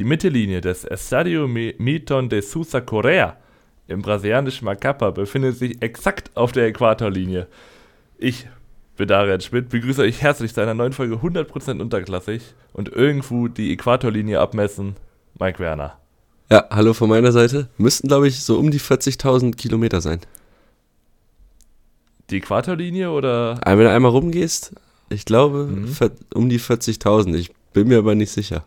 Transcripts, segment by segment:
Die Mittellinie des Estadio Milton de Sousa Correa im brasilianischen Macapa befindet sich exakt auf der Äquatorlinie. Ich bin Darian Schmidt, begrüße euch herzlich zu einer neuen Folge 100% unterklassig und irgendwo die Äquatorlinie abmessen, Mike Werner. Ja, hallo von meiner Seite. Müssten, glaube ich, so um die 40.000 Kilometer sein. Die Äquatorlinie oder? Wenn du einmal rumgehst, ich glaube mhm. um die 40.000. Ich bin mir aber nicht sicher.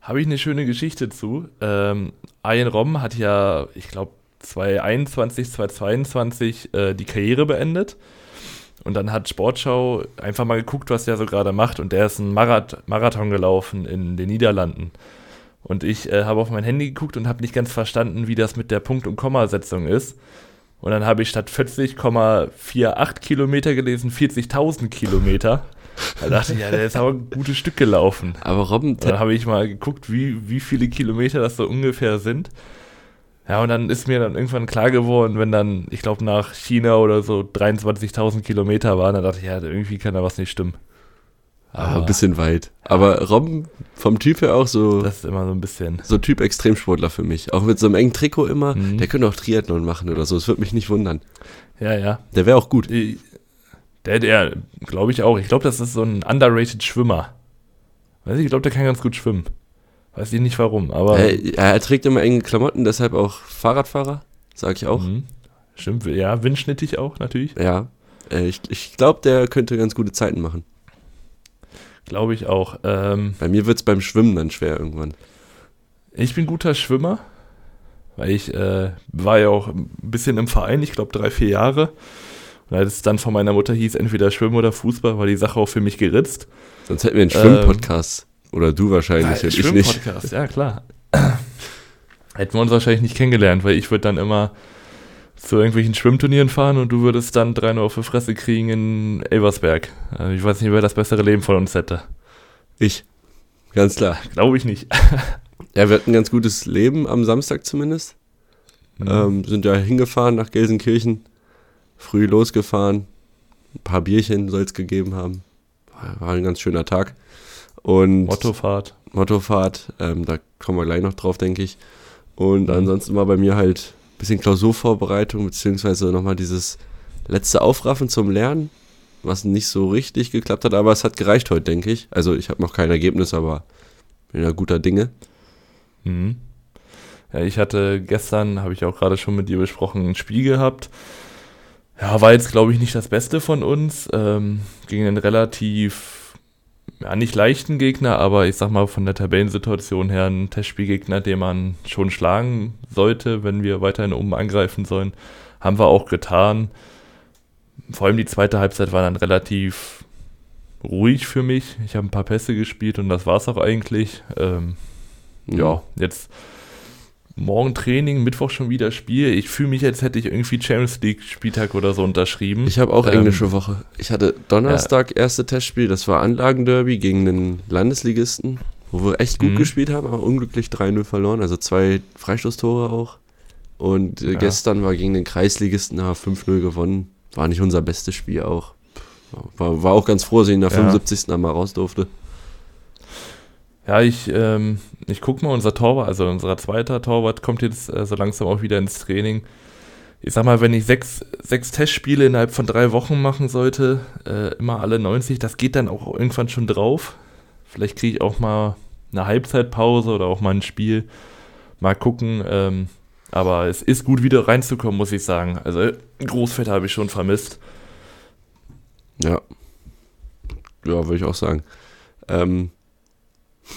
Habe ich eine schöne Geschichte zu. Ähm, Ian Rom hat ja, ich glaube, 2021, 2022 äh, die Karriere beendet. Und dann hat Sportschau einfach mal geguckt, was der so gerade macht. Und der ist einen Marath Marathon gelaufen in den Niederlanden. Und ich äh, habe auf mein Handy geguckt und habe nicht ganz verstanden, wie das mit der Punkt- und Kommasetzung ist. Und dann habe ich statt 40,48 Kilometer gelesen 40.000 Kilometer. Da dachte ich, ja, der ist aber ein gutes Stück gelaufen. Aber Robben. Dann habe ich mal geguckt, wie, wie viele Kilometer das so ungefähr sind. Ja, und dann ist mir dann irgendwann klar geworden, wenn dann, ich glaube, nach China oder so 23.000 Kilometer waren, dann dachte ich, ja, irgendwie kann da was nicht stimmen. Aber, ein bisschen weit. Aber Robben vom Typ her auch so. Das ist immer so ein bisschen. So Typ Extremsportler für mich. Auch mit so einem engen Trikot immer. Mhm. Der könnte auch Triathlon machen oder so. Das würde mich nicht wundern. Ja, ja. Der wäre auch gut. Der, der, glaube ich auch. Ich glaube, das ist so ein underrated Schwimmer. Weiß ich, ich glaube, der kann ganz gut schwimmen. Weiß ich nicht warum, aber. Er, er trägt immer enge Klamotten, deshalb auch Fahrradfahrer, sag ich auch. Mhm. Stimmt, ja, windschnittig auch natürlich. Ja. Äh, ich, ich glaube, der könnte ganz gute Zeiten machen. Glaube ich auch. Ähm, Bei mir wird es beim Schwimmen dann schwer irgendwann. Ich bin guter Schwimmer, weil ich äh, war ja auch ein bisschen im Verein, ich glaube drei, vier Jahre. Und als es dann von meiner Mutter hieß, entweder Schwimmen oder Fußball, war die Sache auch für mich geritzt. Sonst hätten wir einen Schwimmpodcast. Ähm, oder du wahrscheinlich, ja, ich nicht. Schwimmpodcast, ja klar. Hätten wir uns wahrscheinlich nicht kennengelernt, weil ich würde dann immer zu irgendwelchen Schwimmturnieren fahren und du würdest dann 3 Uhr auf die Fresse kriegen in Elversberg. Also ich weiß nicht, wer das bessere Leben von uns hätte. Ich. Ganz klar. Glaube ich nicht. ja, wir hatten ein ganz gutes Leben am Samstag zumindest. Mhm. Ähm, sind ja hingefahren nach Gelsenkirchen, früh losgefahren, ein paar Bierchen soll es gegeben haben. War ein ganz schöner Tag. Und Mottofahrt. Mottofahrt, ähm, da kommen wir gleich noch drauf, denke ich. Und mhm. ansonsten war bei mir halt bisschen Klausurvorbereitung, beziehungsweise nochmal dieses letzte Aufraffen zum Lernen, was nicht so richtig geklappt hat, aber es hat gereicht heute, denke ich. Also ich habe noch kein Ergebnis, aber bin ja guter Dinge. Mhm. Ja, ich hatte gestern, habe ich auch gerade schon mit dir besprochen, ein Spiel gehabt. Ja, war jetzt, glaube ich, nicht das Beste von uns. Ähm, gegen einen relativ ja, nicht leichten Gegner, aber ich sag mal von der Tabellensituation her ein Testspielgegner, den man schon schlagen sollte, wenn wir weiterhin oben angreifen sollen. Haben wir auch getan. Vor allem die zweite Halbzeit war dann relativ ruhig für mich. Ich habe ein paar Pässe gespielt und das war es auch eigentlich. Ähm, mhm. Ja, jetzt morgen Training, Mittwoch schon wieder Spiel. Ich fühle mich, als hätte ich irgendwie Champions League Spieltag oder so unterschrieben. Ich habe auch ähm, englische Woche. Ich hatte Donnerstag ja. erste Testspiel, das war Anlagenderby gegen den Landesligisten, wo wir echt gut mhm. gespielt haben, aber unglücklich 3-0 verloren, also zwei Freistoßtore auch. Und äh, ja. gestern war gegen den Kreisligisten 5-0 gewonnen. War nicht unser bestes Spiel auch. War, war auch ganz froh, dass ich in der ja. 75. einmal raus durfte. Ja, ich, ähm, ich gucke mal, unser Torwart, also unser zweiter Torwart kommt jetzt äh, so langsam auch wieder ins Training. Ich sag mal, wenn ich sechs, sechs Testspiele innerhalb von drei Wochen machen sollte, äh, immer alle 90, das geht dann auch irgendwann schon drauf. Vielleicht kriege ich auch mal eine Halbzeitpause oder auch mal ein Spiel. Mal gucken. Ähm, aber es ist gut, wieder reinzukommen, muss ich sagen. Also Großfett habe ich schon vermisst. Ja. Ja, würde ich auch sagen. Ähm,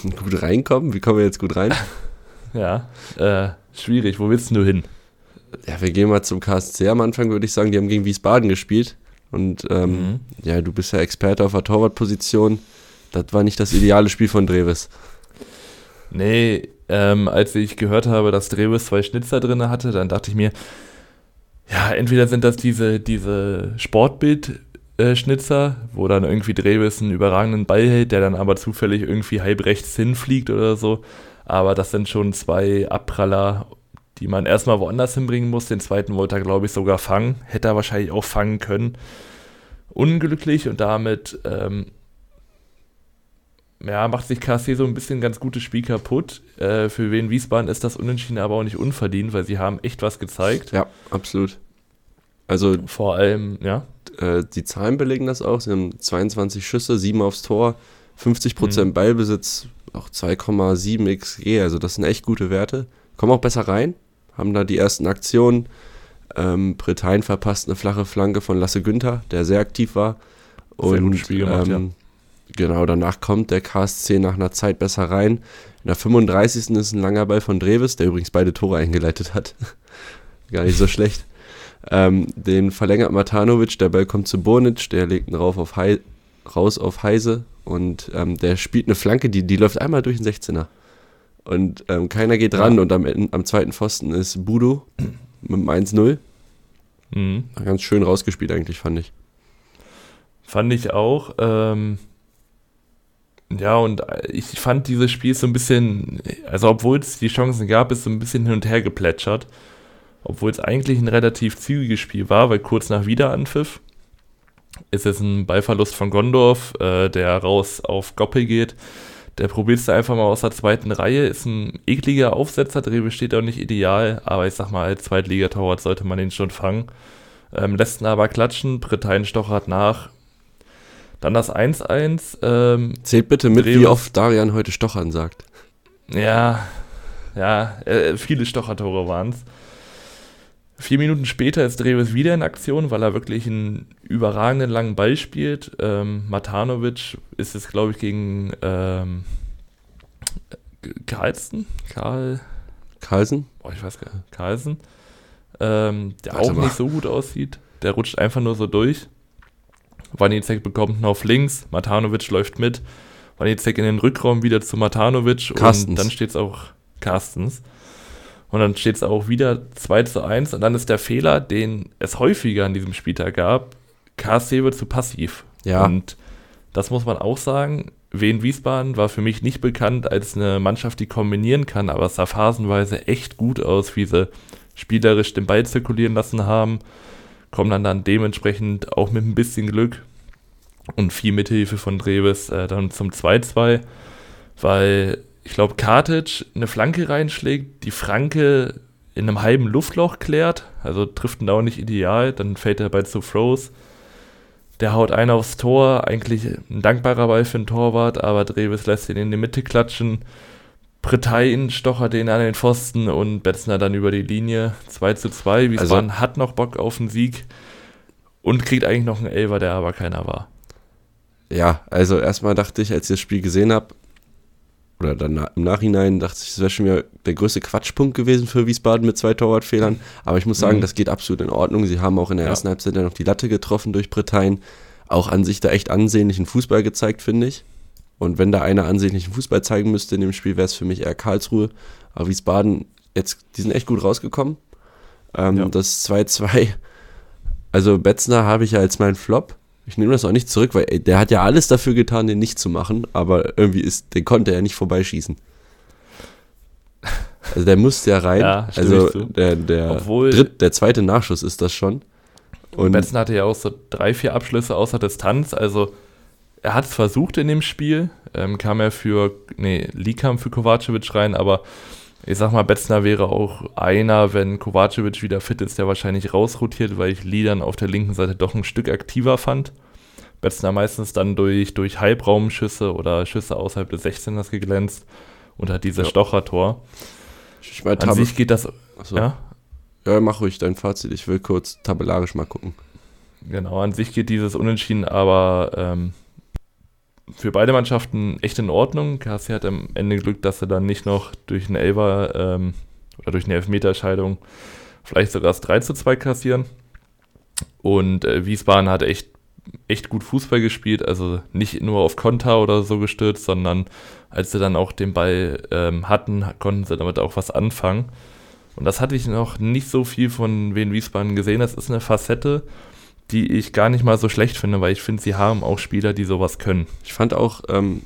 Gut reinkommen? Wie kommen wir jetzt gut rein? ja, äh, schwierig. Wo willst du hin? Ja, wir gehen mal zum KSC am Anfang, würde ich sagen. Die haben gegen Wiesbaden gespielt. Und ähm, mhm. ja, du bist ja Experte auf der Torwartposition. Das war nicht das ideale Spiel von Dreves. Nee, ähm, als ich gehört habe, dass Dreves zwei Schnitzer drin hatte, dann dachte ich mir, ja, entweder sind das diese, diese Sportbild äh, Schnitzer, wo dann irgendwie Dreves einen überragenden Ball hält, der dann aber zufällig irgendwie halb rechts hinfliegt oder so. Aber das sind schon zwei Abpraller, die man erstmal woanders hinbringen muss. Den zweiten wollte er, glaube ich, sogar fangen. Hätte er wahrscheinlich auch fangen können. Unglücklich und damit ähm, ja, macht sich KSC so ein bisschen ganz gutes Spiel kaputt. Äh, für wen Wiesbaden ist das Unentschieden aber auch nicht unverdient, weil sie haben echt was gezeigt. Ja, absolut. Also vor allem, ja. Äh, die Zahlen belegen das auch. Sie haben 22 Schüsse, 7 aufs Tor, 50% mhm. Ballbesitz, auch 2,7 XG. Also das sind echt gute Werte. Kommen auch besser rein, haben da die ersten Aktionen. Ähm, Bretagne verpasst eine flache Flanke von Lasse Günther, der sehr aktiv war. Und sehr Spiel gemacht, ähm, ja Genau, danach kommt der KSC nach einer Zeit besser rein. In der 35. ist ein langer Ball von Dreves, der übrigens beide Tore eingeleitet hat. Gar nicht so schlecht. Ähm, den verlängert Matanovic, der Ball kommt zu Bonic, der legt ihn rauf auf Hei raus auf Heise und ähm, der spielt eine Flanke, die, die läuft einmal durch den 16er. Und ähm, keiner geht ran ja. und am, am zweiten Pfosten ist Budo mit dem 1-0. Mhm. Ganz schön rausgespielt eigentlich, fand ich. Fand ich auch. Ähm, ja, und ich fand dieses Spiel so ein bisschen, also obwohl es die Chancen gab, ist so ein bisschen hin und her geplätschert. Obwohl es eigentlich ein relativ zügiges Spiel war, weil kurz nach Wiederanpfiff ist es ein Ballverlust von Gondorf, äh, der raus auf Goppel geht. Der probiert es einfach mal aus der zweiten Reihe. Ist ein ekliger Aufsetzer, Dreh steht auch nicht ideal, aber ich sag mal, als Zweitligatorwart sollte man ihn schon fangen. Ähm, lässt ihn aber klatschen, Bretagne stochert nach, dann das 1-1. Ähm, Zählt bitte mit, Dreves. wie oft Darian heute Stochern sagt. Ja, ja, äh, viele Stochertore waren es. Vier Minuten später ist Dreves wieder in Aktion, weil er wirklich einen überragenden langen Ball spielt. Ähm, Matanovic ist es, glaube ich, gegen ähm, Carlsen? Karl. Carlsen? Boah, ich weiß gar nicht. Carlsen. Ähm, der Warte auch mal. nicht so gut aussieht. Der rutscht einfach nur so durch. Wanizek bekommt ihn auf links, Matanovic läuft mit, Wanizek in den Rückraum wieder zu Matanovic Carstens. und dann steht es auch Carstens. Und dann steht es auch wieder 2 zu 1 und dann ist der Fehler, den es häufiger an diesem Spieltag gab, KSC wird zu passiv. Ja. Und das muss man auch sagen. Wien Wiesbaden war für mich nicht bekannt als eine Mannschaft, die kombinieren kann, aber es sah phasenweise echt gut aus, wie sie spielerisch den Ball zirkulieren lassen haben kommen dann, dann dementsprechend auch mit ein bisschen Glück und viel Mithilfe von Dreves äh, dann zum 2-2, weil ich glaube, Kartic eine Flanke reinschlägt, die Franke in einem halben Luftloch klärt, also trifft ihn auch nicht ideal, dann fällt er bei zu Throws. Der haut einen aufs Tor, eigentlich ein dankbarer Ball für den Torwart, aber Dreves lässt ihn in die Mitte klatschen Bretagne stochert den an den Pfosten und Betzner dann über die Linie. 2 zu 2. Wiesbaden also, hat noch Bock auf einen Sieg und kriegt eigentlich noch einen Elfer, der aber keiner war. Ja, also erstmal dachte ich, als ich das Spiel gesehen habe, oder dann im Nachhinein dachte ich, das wäre schon wieder der größte Quatschpunkt gewesen für Wiesbaden mit zwei Torwartfehlern. Aber ich muss sagen, mhm. das geht absolut in Ordnung. Sie haben auch in der ja. ersten Halbzeit dann noch die Latte getroffen durch Bretagne. Auch an sich da echt ansehnlichen Fußball gezeigt, finde ich. Und wenn da einer ansehnlichen Fußball zeigen müsste in dem Spiel, wäre es für mich eher Karlsruhe. Aber Wiesbaden, jetzt, die sind echt gut rausgekommen. Ähm, ja. Das 2-2, also Betzner habe ich ja als meinen Flop. Ich nehme das auch nicht zurück, weil ey, der hat ja alles dafür getan, den nicht zu machen, aber irgendwie ist, den konnte er nicht vorbeischießen. Also der musste ja rein. Ja, also der, der, Obwohl, Dritt, der zweite Nachschuss ist das schon. Und Betzner hatte ja auch so drei, vier Abschlüsse außer Distanz, also er hat es versucht in dem Spiel, ähm, kam er für, nee, Lee kam für Kovacevic rein, aber ich sag mal, Betzner wäre auch einer, wenn Kovacevic wieder fit ist, der wahrscheinlich rausrotiert, weil ich Lee dann auf der linken Seite doch ein Stück aktiver fand. Betzner meistens dann durch, durch Halbraumschüsse oder Schüsse außerhalb des 16ers geglänzt und hat dieses ja. Stochertor. Ich mein, An sich geht das. Achso. Ja? ja, mach ruhig dein Fazit. Ich will kurz tabellarisch mal gucken. Genau, an sich geht dieses Unentschieden aber ähm, für beide Mannschaften echt in Ordnung. KSC hat am Ende Glück, dass sie dann nicht noch durch einen Elfer ähm, oder durch eine Elfmeterscheidung vielleicht sogar das 3 zu 2 kassieren. Und äh, Wiesbaden hat echt, echt gut Fußball gespielt, also nicht nur auf Konter oder so gestürzt, sondern als sie dann auch den Ball ähm, hatten, konnten sie damit auch was anfangen. Und das hatte ich noch nicht so viel von Wien Wiesbaden gesehen. Das ist eine Facette, die ich gar nicht mal so schlecht finde, weil ich finde, sie haben auch Spieler, die sowas können. Ich fand auch, ähm,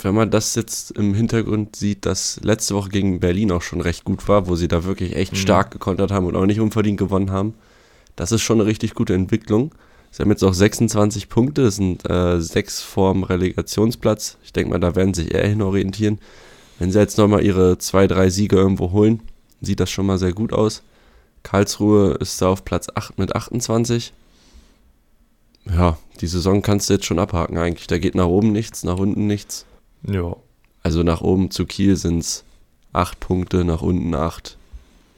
wenn man das jetzt im Hintergrund sieht, dass letzte Woche gegen Berlin auch schon recht gut war, wo sie da wirklich echt mhm. stark gekontert haben und auch nicht unverdient gewonnen haben, das ist schon eine richtig gute Entwicklung. Sie haben jetzt auch 26 Punkte, das sind äh, sechs vorm Relegationsplatz. Ich denke mal, da werden sich eher hin orientieren. Wenn sie jetzt nochmal ihre zwei, drei Siege irgendwo holen, sieht das schon mal sehr gut aus. Karlsruhe ist da auf Platz 8 mit 28. Ja, die Saison kannst du jetzt schon abhaken eigentlich. Da geht nach oben nichts, nach unten nichts. Ja. Also nach oben zu Kiel sind es 8 Punkte, nach unten 8.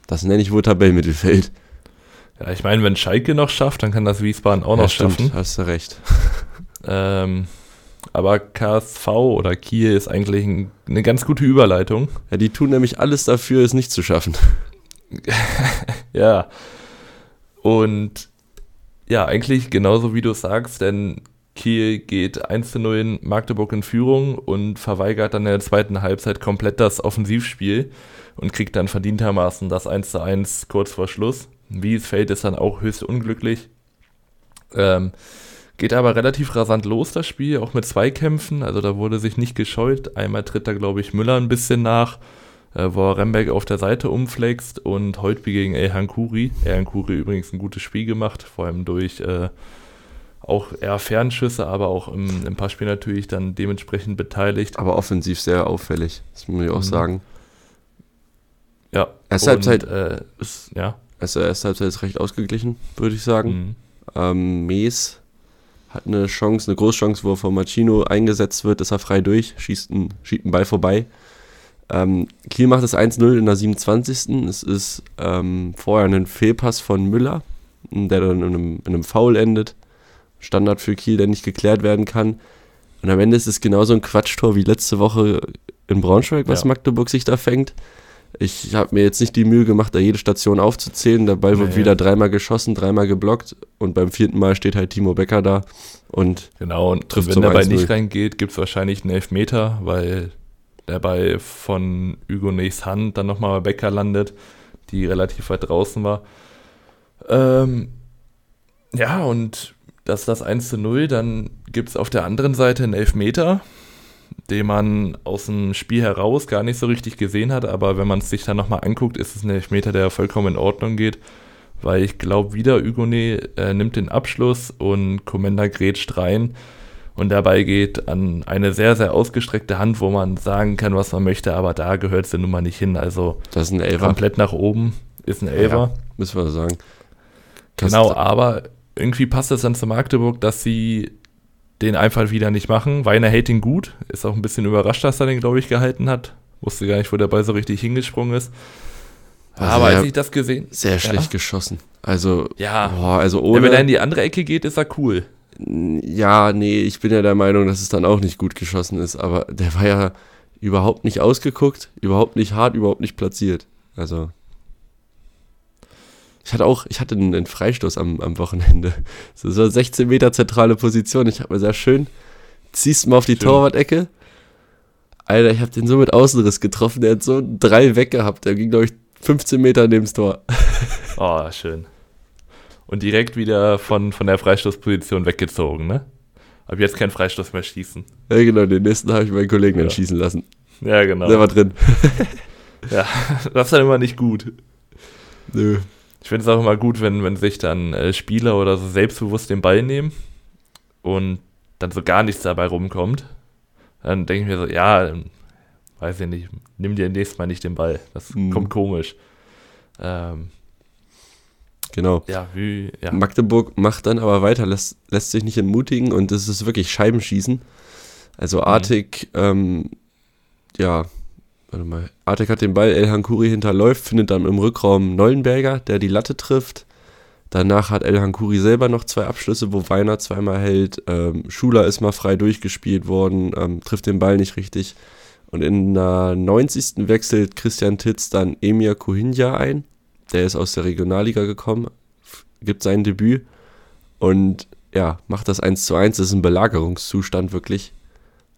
Das nenne ich wohl Tabellenmittelfeld. Ja, ich meine, wenn Schalke noch schafft, dann kann das Wiesbaden auch ja, noch stimmt, schaffen. Hast du recht. Ähm, aber KSV oder Kiel ist eigentlich ein, eine ganz gute Überleitung. Ja, die tun nämlich alles dafür, es nicht zu schaffen. Ja. Und ja, eigentlich genauso wie du sagst, denn Kiel geht 1 zu 0 in Magdeburg in Führung und verweigert dann in der zweiten Halbzeit komplett das Offensivspiel und kriegt dann verdientermaßen das 1 zu 1 kurz vor Schluss. Wie es fällt, ist dann auch höchst unglücklich. Ähm, geht aber relativ rasant los, das Spiel, auch mit Zweikämpfen. Also da wurde sich nicht gescheut. Einmal tritt da, glaube ich, Müller ein bisschen nach, äh, wo er Remberg auf der Seite umflext und Holtby gegen Elhan Kuri. Elhan Kuri übrigens ein gutes Spiel gemacht, vor allem durch äh, auch eher Fernschüsse, aber auch im, im Passspiel natürlich dann dementsprechend beteiligt. Aber offensiv sehr auffällig, das muss ich auch Mhm. sagen. Ja. Erste Halbzeit- äh, ist, ja. Also erste Halbzeit ist recht ausgeglichen, würde ich sagen. Mhm. Ähm, Mees hat eine Chance, eine Großchance, wo er von Machino eingesetzt wird, ist er frei durch, schießt einen, schiebt einen Ball vorbei. Ähm, Kiel macht das 1-0 in der 27. Es ist ähm, vorher ein Fehlpass von Müller, der dann in einem, in einem Foul endet. Standard für Kiel, der nicht geklärt werden kann. Und am Ende ist es genauso ein Quatschtor wie letzte Woche in Braunschweig, was Ja. Magdeburg sich da fängt. Ich habe mir jetzt nicht die Mühe gemacht, da jede Station aufzuzählen. Der Ball wird Nee. wieder dreimal geschossen, dreimal geblockt und beim vierten Mal steht halt Timo Becker da und Genau, und Trifft wenn zum der Ball 1-0. nicht reingeht, gibt es wahrscheinlich einen Elfmeter, weil der Ball von Hugo Nees Hand dann nochmal bei Becker landet, die relativ weit draußen war. Ähm, ja, und das ist das 1 zu 0. Dann gibt es auf der anderen Seite einen Elfmeter, den man aus dem Spiel heraus gar nicht so richtig gesehen hat, aber wenn man es sich dann nochmal anguckt, ist es ein Elfmeter, der vollkommen in Ordnung geht, weil ich glaube, wieder Hugone äh, nimmt den Abschluss und Komenda grätscht rein und dabei geht an eine sehr, sehr ausgestreckte Hand, wo man sagen kann, was man möchte, aber da gehört sie nun mal nicht hin. Also das ist ein Elfer, komplett nach oben ist ein Elfer. müssen wir sagen. Genau, Das- aber irgendwie passt es dann zu Magdeburg, dass sie den einfach wieder nicht machen. Weiner hält ihn gut, ist auch ein bisschen überrascht, dass er den, glaube ich, gehalten hat. Wusste gar nicht, wo der Ball so richtig hingesprungen ist. Also aber er- als ich das gesehen Sehr schlecht Ja. geschossen. Also, Ja. boah, also ja, ohne. wenn er in die andere Ecke geht, ist er cool. Ja, nee, ich bin ja der Meinung, dass es dann auch nicht gut geschossen ist, aber der war ja überhaupt nicht ausgeguckt, überhaupt nicht hart, überhaupt nicht platziert. Also. Ich hatte auch, ich hatte einen, Freistoß am, am Wochenende. Das war 16 Meter zentrale Position. Ich habe mir sehr schön, ziehst mal auf die Schön. Torwart-Ecke. Alter, ich habe den so mit Außenriss getroffen. Der hat so drei weggehabt. Der ging, glaube ich, 15 Meter neben das Tor. Oh, schön. Und direkt wieder von, von der Freistoßposition weggezogen, ne? Ab jetzt kein Freistoß mehr schießen. Ja, genau, den nächsten habe ich meinen Kollegen dann Ja. schießen lassen. Ja, genau. Der war drin. Ja, das ist dann immer nicht gut. Nö. Ich finde es auch immer gut, wenn, wenn sich dann äh, Spieler oder so selbstbewusst den Ball nehmen und dann so gar nichts dabei rumkommt. Dann denke ich mir so, ja, ähm, weiß ich nicht, nimm dir nächstes Mal nicht den Ball. Das Mhm. kommt komisch. Ähm, Genau. ja, wie, ja. Magdeburg macht dann aber weiter, lässt, lässt sich nicht entmutigen und es ist wirklich Scheibenschießen. Also Mhm. Artig, ähm, ja, warte mal, Artig hat den Ball, Elhan Kuri hinterläuft, findet dann im Rückraum Neuenberger, der die Latte trifft. Danach hat Elhan Kuri selber noch zwei Abschlüsse, wo Weiner zweimal hält. Ähm, Schuler ist mal frei durchgespielt worden, ähm, trifft den Ball nicht richtig. Und in der 90. wechselt Christian Titz dann Emir Kuhinja ein. Der ist aus der Regionalliga gekommen, gibt sein Debüt und ja, macht das 1 zu 1. Das ist ein Belagerungszustand wirklich.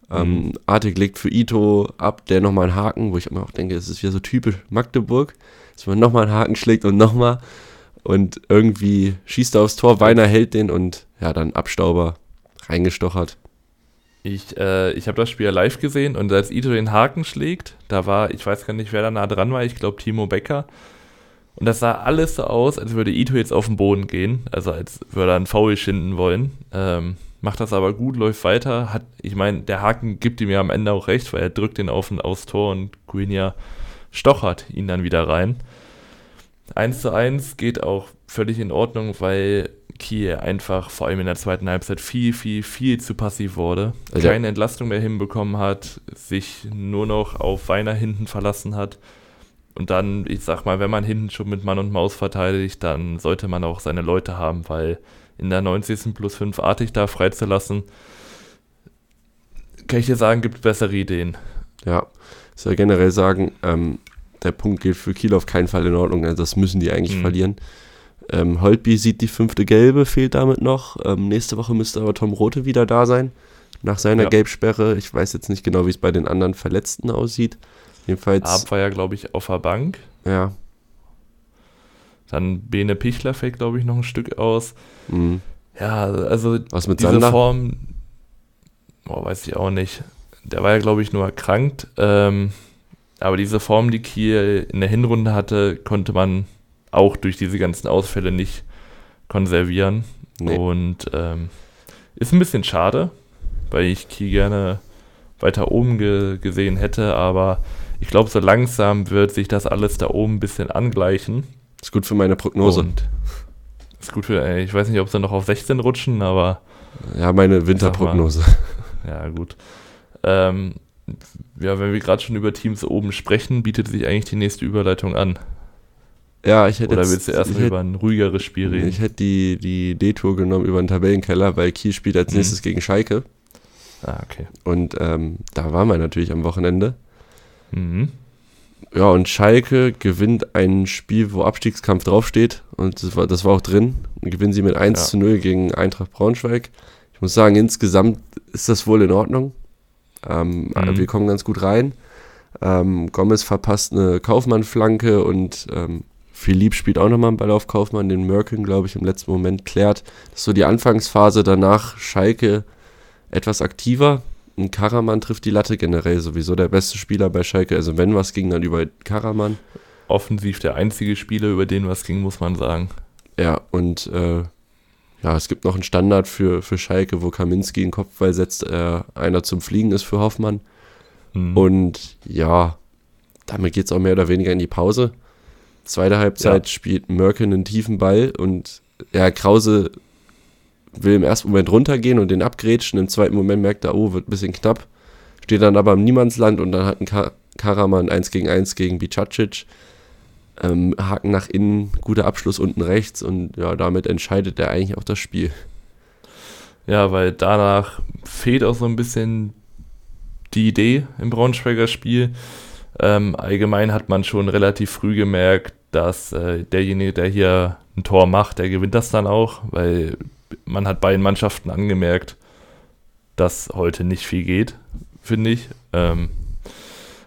Ähm, Mhm. Artig legt für Ito ab, der nochmal einen Haken, wo ich immer auch denke, es ist wieder so typisch Magdeburg, dass man nochmal einen Haken schlägt und nochmal und irgendwie schießt er aufs Tor, Weiner hält den und ja, dann Abstauber reingestochert. Ich, äh, ich habe das Spiel ja live gesehen und als Ito den Haken schlägt, da war, ich weiß gar nicht, wer da nah dran war, ich glaube Timo Becker. Und das sah alles so aus, als würde Ito jetzt auf den Boden gehen, also als würde er einen Foul schinden wollen. Ähm, macht das aber gut, läuft weiter. Hat, ich meine, der Haken gibt ihm ja am Ende auch recht, weil er drückt den auf und aufs Tor und Guinia stochert ihn dann wieder rein. 1 zu 1 geht auch völlig in Ordnung, weil Kiel einfach vor allem in der zweiten Halbzeit viel, viel, viel zu passiv wurde. Also Keine Entlastung mehr hinbekommen hat, sich nur noch auf Weiner hinten verlassen hat. Und dann, ich sag mal, wenn man hinten schon mit Mann und Maus verteidigt, dann sollte man auch seine Leute haben, weil in der 90. plus 5 artig da freizulassen, kann ich dir sagen, gibt bessere Ideen. Ja, ich soll generell sagen, ähm, der Punkt geht für Kiel auf keinen Fall in Ordnung. Also das müssen die eigentlich mhm. verlieren. Ähm, Holtby sieht die fünfte Gelbe, fehlt damit noch. Ähm, nächste Woche müsste aber Tom Rote wieder da sein. Nach seiner ja. Gelbsperre. Ich weiß jetzt nicht genau, wie es bei den anderen Verletzten aussieht. Jedenfalls. Ab war ja, glaube ich, auf der Bank. Ja. Dann Bene Pichler fällt, glaube ich, noch ein Stück aus. Mhm. Ja, also Was mit diese Sander? Form, oh, weiß ich auch nicht. Der war ja, glaube ich, nur erkrankt. Ähm, aber diese Form, die Kiel in der Hinrunde hatte, konnte man auch durch diese ganzen Ausfälle nicht konservieren. Nee. Und ähm, ist ein bisschen schade, weil ich Kiel gerne weiter oben ge gesehen hätte, aber ich glaube, so langsam wird sich das alles da oben ein bisschen angleichen. Ist gut für meine Prognose. Und ist gut für, ich weiß nicht, ob sie noch auf 16 rutschen, aber. Ja, meine Winterprognose. ja, gut. Ähm, ja, wenn wir gerade schon über Teams oben sprechen, bietet sich eigentlich die nächste Überleitung an. Ja, ich hätte Oder willst du erstmal über ein ruhigeres Spiel reden? Ich hätte die, die D-Tour genommen über den Tabellenkeller, weil Kiel spielt als mhm. nächstes gegen Schalke. Ah, okay. Und ähm, da waren wir natürlich am Wochenende. Mhm. Ja, und Schalke gewinnt ein Spiel, wo Abstiegskampf draufsteht. Und das war, das war auch drin. Und gewinnen sie mit 1 ja. zu 0 gegen Eintracht Braunschweig. Ich muss sagen, insgesamt ist das wohl in Ordnung. Ähm, mhm. Wir kommen ganz gut rein. Ähm, Gomez verpasst eine Kaufmann-Flanke und ähm, Philipp spielt auch nochmal einen Ball auf Kaufmann, den Merkin, glaube ich, im letzten Moment klärt. Das ist so die Anfangsphase. Danach Schalke etwas aktiver, ein Karaman trifft die Latte generell sowieso der beste Spieler bei Schalke. Also wenn was ging, dann über Karaman. Offensiv der einzige Spieler, über den was ging, muss man sagen. Ja, und äh, ja, es gibt noch einen Standard für, für Schalke, wo Kaminski einen Kopfball setzt, äh, einer zum Fliegen ist für Hoffmann. Mhm. Und ja, damit geht es auch mehr oder weniger in die Pause. Zweite Halbzeit ja. spielt Merkin einen tiefen Ball und ja, Krause will im ersten Moment runtergehen und den abgrätschen. Im zweiten Moment merkt er, oh, wird ein bisschen knapp. Steht dann aber im Niemandsland und dann hat ein Ka Karaman 1 gegen 1 gegen Bicacic. Ähm, Haken nach innen, guter Abschluss unten rechts und ja, damit entscheidet er eigentlich auch das Spiel. Ja, weil danach fehlt auch so ein bisschen die Idee im Braunschweiger Spiel. Ähm, allgemein hat man schon relativ früh gemerkt, dass äh, derjenige, der hier ein Tor macht, der gewinnt das dann auch, weil man hat beiden Mannschaften angemerkt, dass heute nicht viel geht, finde ich. Ähm,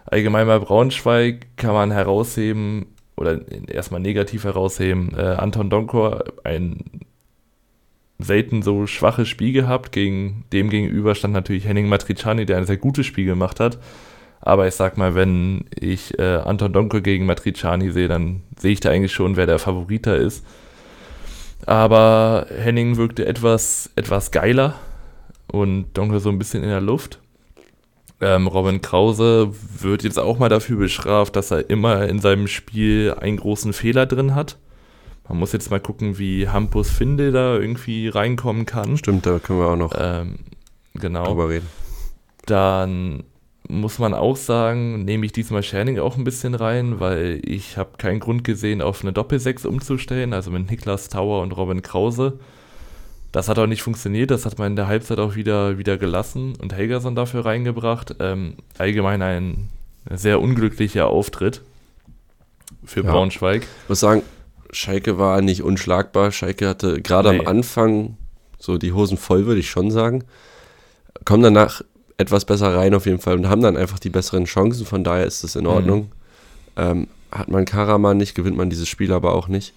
allgemein bei Braunschweig kann man herausheben oder erstmal negativ herausheben. Äh, Anton Donkor ein selten so schwaches Spiel gehabt. Gegen dem gegenüber stand natürlich Henning Matriciani, der ein sehr gutes Spiel gemacht hat. Aber ich sag mal, wenn ich äh, Anton Donkor gegen Matriciani sehe, dann sehe ich da eigentlich schon, wer der Favoriter ist. Aber Henning wirkte etwas, etwas geiler und Donker so ein bisschen in der Luft. Ähm, Robin Krause wird jetzt auch mal dafür bestraft, dass er immer in seinem Spiel einen großen Fehler drin hat. Man muss jetzt mal gucken, wie Hampus Finde da irgendwie reinkommen kann. Stimmt, da können wir auch noch ähm, genau. drüber reden. Dann muss man auch sagen, nehme ich diesmal Scherning auch ein bisschen rein, weil ich habe keinen Grund gesehen, auf eine Doppel-6 umzustellen, also mit Niklas Tower und Robin Krause. Das hat auch nicht funktioniert, das hat man in der Halbzeit auch wieder, wieder gelassen und Helgerson dafür reingebracht. Ähm, allgemein ein sehr unglücklicher Auftritt für ja. Braunschweig. Ich muss sagen, Schalke war nicht unschlagbar. Schalke hatte gerade nee. am Anfang so die Hosen voll, würde ich schon sagen. Kommen danach etwas besser rein auf jeden Fall und haben dann einfach die besseren Chancen. Von daher ist das in Ordnung. Mhm. Ähm, hat man Karaman nicht, gewinnt man dieses Spiel aber auch nicht.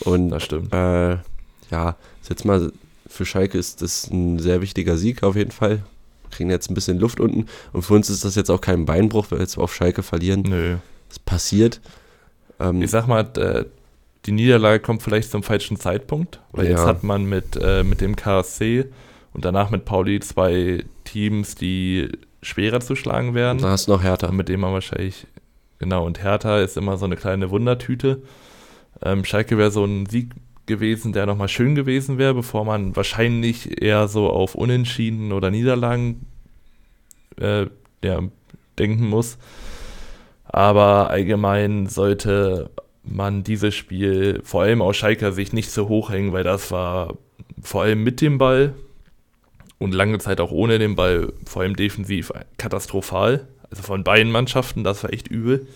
Und das stimmt. Äh, ja, jetzt mal für Schalke ist das ein sehr wichtiger Sieg auf jeden Fall. kriegen jetzt ein bisschen Luft unten. Und für uns ist das jetzt auch kein Beinbruch, wenn wir jetzt auf Schalke verlieren. Nö. Es passiert. Ähm, ich sag mal, die Niederlage kommt vielleicht zum falschen Zeitpunkt, weil ja. jetzt hat man mit, äh, mit dem KSC und danach mit Pauli zwei Teams, die schwerer zu schlagen werden. Und da hast du noch Hertha. Mit dem man wahrscheinlich, genau, und Hertha ist immer so eine kleine Wundertüte. Ähm, Schalke wäre so ein Sieg gewesen, der nochmal schön gewesen wäre, bevor man wahrscheinlich eher so auf Unentschieden oder Niederlagen äh, ja, denken muss. Aber allgemein sollte man dieses Spiel vor allem aus Schalker Sicht nicht so hochhängen, weil das war vor allem mit dem Ball und lange Zeit auch ohne den Ball, vor allem defensiv, katastrophal. Also von beiden Mannschaften, das war echt übel.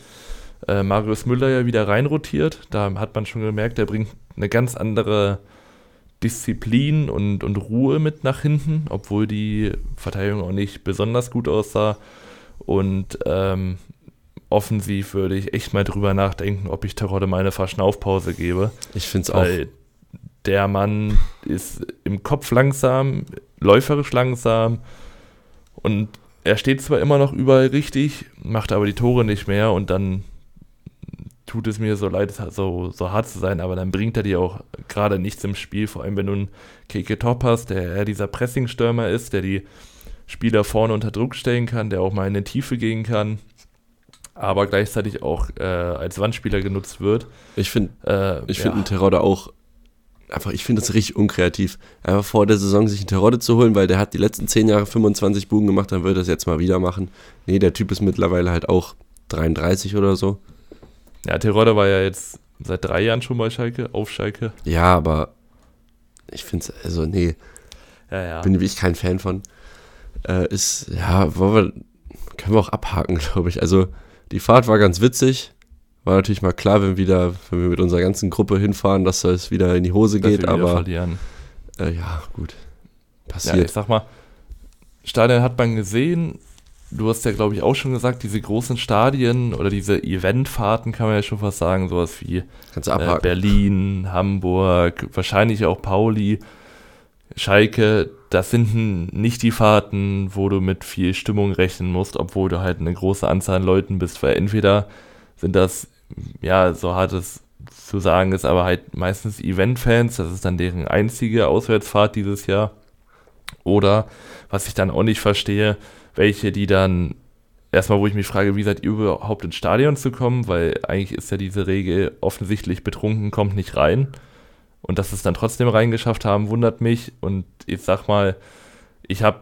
Äh, Marius Müller ja wieder reinrotiert, da hat man schon gemerkt, der bringt eine ganz andere Disziplin und, und Ruhe mit nach hinten, obwohl die Verteidigung auch nicht besonders gut aussah. Und ähm, offensiv würde ich echt mal drüber nachdenken, ob ich Terodde mal eine Verschnaufpause gebe. Ich finde es auch. Der Mann ist im Kopf langsam, läuferisch langsam und er steht zwar immer noch überall richtig, macht aber die Tore nicht mehr und dann tut es mir so leid, so, so hart zu sein, aber dann bringt er dir auch gerade nichts im Spiel, vor allem wenn du einen Keke Top hast, der eher dieser Pressingstürmer ist, der die Spieler vorne unter Druck stellen kann, der auch mal in die Tiefe gehen kann aber gleichzeitig auch äh, als Wandspieler genutzt wird. Ich finde äh, ich ja. finde einen Terodde auch einfach, ich finde das richtig unkreativ. Einfach vor der Saison sich einen Terodde zu holen, weil der hat die letzten 10 Jahre 25 Bugen gemacht, dann wird er es jetzt mal wieder machen. Nee, der Typ ist mittlerweile halt auch 33 oder so. Ja, Terodde war ja jetzt seit drei Jahren schon bei Schalke, auf Schalke. Ja, aber ich finde es, also nee, ja, ja. bin ich kein Fan von. Äh, ist, ja, wollen wir, können wir auch abhaken, glaube ich. Also, die Fahrt war ganz witzig. War natürlich mal klar, wenn, wieder, wenn wir mit unserer ganzen Gruppe hinfahren, dass es wieder in die Hose geht, aber. Äh, ja, gut. Passiert. Ja, ich sag mal, Stadion hat man gesehen. Du hast ja, glaube ich, auch schon gesagt, diese großen Stadien oder diese Eventfahrten, kann man ja schon fast sagen, sowas wie äh, Berlin, Hamburg, wahrscheinlich auch Pauli, Schalke, das sind nicht die Fahrten, wo du mit viel Stimmung rechnen musst, obwohl du halt eine große Anzahl an Leuten bist, weil entweder sind das, ja, so hart es zu sagen ist, aber halt meistens Event-Fans, das ist dann deren einzige Auswärtsfahrt dieses Jahr. Oder, was ich dann auch nicht verstehe, welche, die dann erstmal, wo ich mich frage, wie seid ihr überhaupt ins Stadion zu kommen, weil eigentlich ist ja diese Regel offensichtlich betrunken, kommt nicht rein. Und dass es dann trotzdem reingeschafft haben, wundert mich. Und ich sag mal, ich habe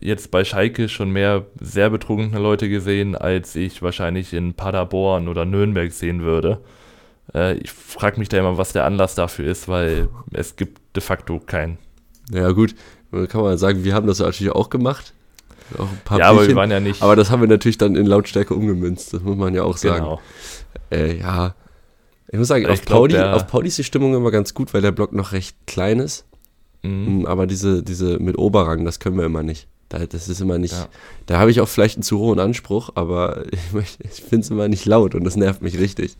jetzt bei Schalke schon mehr sehr betrunkene Leute gesehen, als ich wahrscheinlich in Paderborn oder Nürnberg sehen würde. Äh, ich frage mich da immer, was der Anlass dafür ist, weil es gibt de facto keinen. Ja gut, kann man sagen, wir haben das natürlich auch gemacht. Auch ja, Bierchen, aber wir waren ja nicht. Aber das haben wir natürlich dann in Lautstärke umgemünzt, das muss man ja auch sagen. Genau. Äh, ja, ich muss sagen, auf, glaub, Pauli, auf Pauli ist die Stimmung immer ganz gut, weil der Block noch recht klein ist. Mhm. Mm, aber diese, diese mit Oberrang, das können wir immer nicht. Das ist immer nicht. Ja. Da habe ich auch vielleicht einen zu hohen Anspruch, aber ich, ich finde es immer nicht laut und das nervt mich richtig.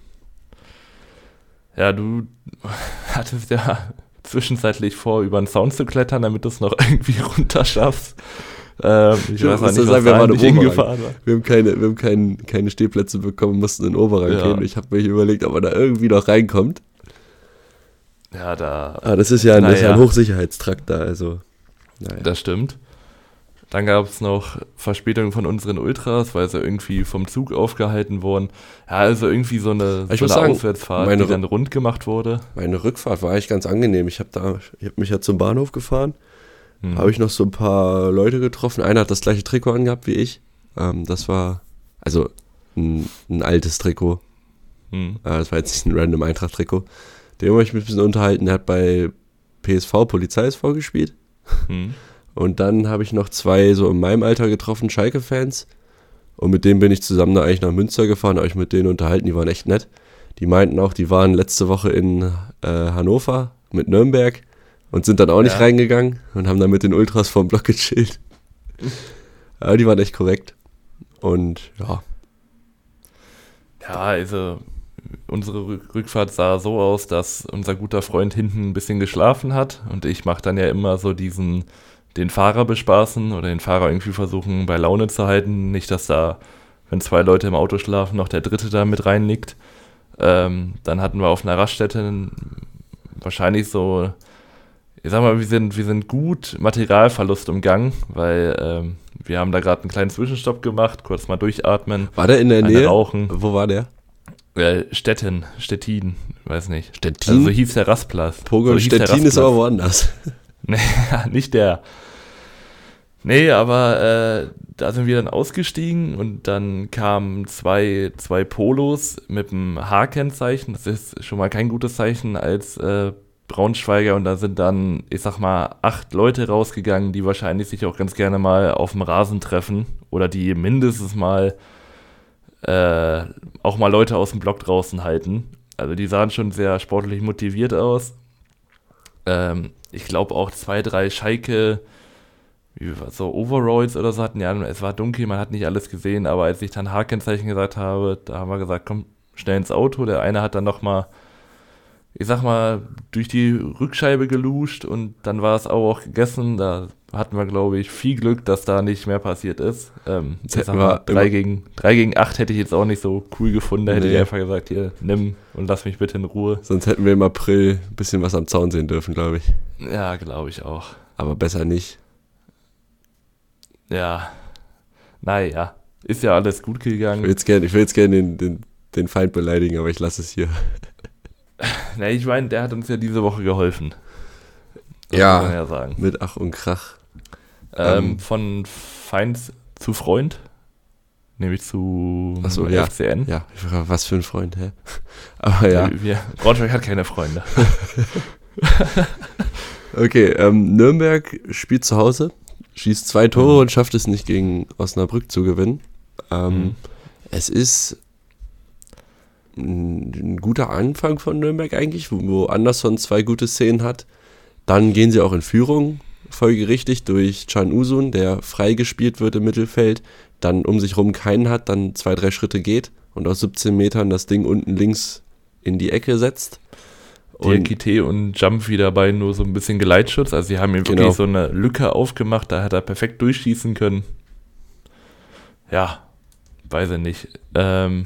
Ja, du hattest ja zwischenzeitlich vor, über den Sound zu klettern, damit du es noch irgendwie runterschaffst. Ähm, ich weiß nicht, was sagen, wir, waren hingefahren war. wir haben keine, wir haben kein, keine Stehplätze bekommen, mussten in Oberrang ja. gehen. Ich habe mir überlegt, ob man da irgendwie noch reinkommt. Ja, da. Ah, das ist ja ein, naja. ein Hochsicherheitstrakt da, also. Naja. Das stimmt. Dann gab es noch Verspätungen von unseren Ultras, weil sie irgendwie vom Zug aufgehalten wurden. Ja, also irgendwie so eine, so eine sagen, Auswärtsfahrt, die dann rund gemacht wurde. Meine Rückfahrt war eigentlich ganz angenehm. Ich habe hab mich ja zum Bahnhof gefahren Mhm. Habe ich noch so ein paar Leute getroffen. Einer hat das gleiche Trikot angehabt wie ich. Ähm, das war, also ein, ein altes Trikot. Äh, das war jetzt nicht ein random Eintracht-Trikot. Den habe ich mich ein bisschen unterhalten. Der hat bei PSV Polizei SV gespielt. Mhm. Und dann habe ich noch zwei so in meinem Alter getroffen, Schalke-Fans. Und mit denen bin ich zusammen da eigentlich nach Münster gefahren, habe ich mit denen unterhalten, die waren echt nett. Die meinten auch, die waren letzte Woche in äh, Hannover mit Nürnberg und sind dann auch nicht ja. reingegangen und haben dann mit den Ultras vorm Block gechillt. Aber die waren echt korrekt. Und ja. Ja, also unsere Rückfahrt sah so aus, dass unser guter Freund hinten ein bisschen geschlafen hat und ich mache dann ja immer so diesen, den Fahrer bespaßen oder den Fahrer irgendwie versuchen bei Laune zu halten. Nicht, dass da, wenn zwei Leute im Auto schlafen, noch der dritte da mit reinliegt. Ähm, dann hatten wir auf einer Raststätte wahrscheinlich so, ich sag mal, wir sind, wir sind gut Materialverlust umgangen, weil ähm, wir haben da gerade einen kleinen Zwischenstopp gemacht, kurz mal durchatmen. War der in der Nähe? Rauchen. Wo war der? Äh, Stettin, Stettin, weiß nicht. Stettin? Also so hieß der Rastplatz. Pogo so hieß der Stettin ist Rastplatz. aber woanders. Nee, nicht der. Nee, aber äh, da sind wir dann ausgestiegen und dann kamen zwei, zwei Polos mit einem H-Kennzeichen. Das ist schon mal kein gutes Zeichen als äh, Braunschweiger. Und da sind dann, ich sag mal, acht Leute rausgegangen, die wahrscheinlich sich auch ganz gerne mal auf dem Rasen treffen oder die mindestens mal äh, auch mal Leute aus dem Block draußen halten. Also die sahen schon sehr sportlich motiviert aus. Ähm, ich glaube auch zwei, drei Schalke, so Overalls oder so hatten. Ja, es war dunkel, man hat nicht alles gesehen, aber als ich dann H-Kennzeichen gesagt habe, da haben wir gesagt, komm schnell ins Auto. Der eine hat dann noch mal, ich sag mal, durch die Rückscheibe geluscht und dann war es auch, auch gegessen. Da hatten wir, glaube ich, viel Glück, dass da nicht mehr passiert ist. Ähm, ich sag mal, wir drei immer- gegen, drei gegen acht hätte ich jetzt auch nicht so cool gefunden. Da hätte Nee. ich einfach gesagt, hier, nimm und lass mich bitte in Ruhe. Sonst hätten wir im April ein bisschen was am Zaun sehen dürfen, glaube ich. Ja, glaube ich auch. Aber besser nicht. Ja, naja, ist ja alles gut Ich will gegangen. jetzt gerne gern den, den, den Feind beleidigen, aber ich lasse es hier. Na, ich meine, der hat uns ja diese Woche geholfen. Das Ja. Ja. Mit Ach und Krach. Ähm, Ähm. von Feind zu Freund, nämlich zu Ach so, ja. FCN. Ja, was für ein Freund, hä? Aber ja. Wir, Braunschweig hat keine Freunde. Okay, ähm, Nürnberg spielt zu Hause, schießt zwei Tore Mhm. und schafft es nicht gegen Osnabrück zu gewinnen. Ähm, Mhm. Es ist ein, guter Anfang von Nürnberg eigentlich, wo, Anderson zwei gute Szenen hat. Dann gehen sie auch in Führung, folgerichtig durch Can Usun, der freigespielt wird im Mittelfeld, dann um sich rum keinen hat, dann zwei, drei Schritte geht und aus 17 Metern das Ding unten links in die Ecke setzt. Und Diakite und Jumpy dabei nur so ein bisschen Geleitschutz. Also sie haben ihm Genau. wirklich so eine Lücke aufgemacht, da hat er perfekt durchschießen können. Ja, weiß ich nicht. Ähm,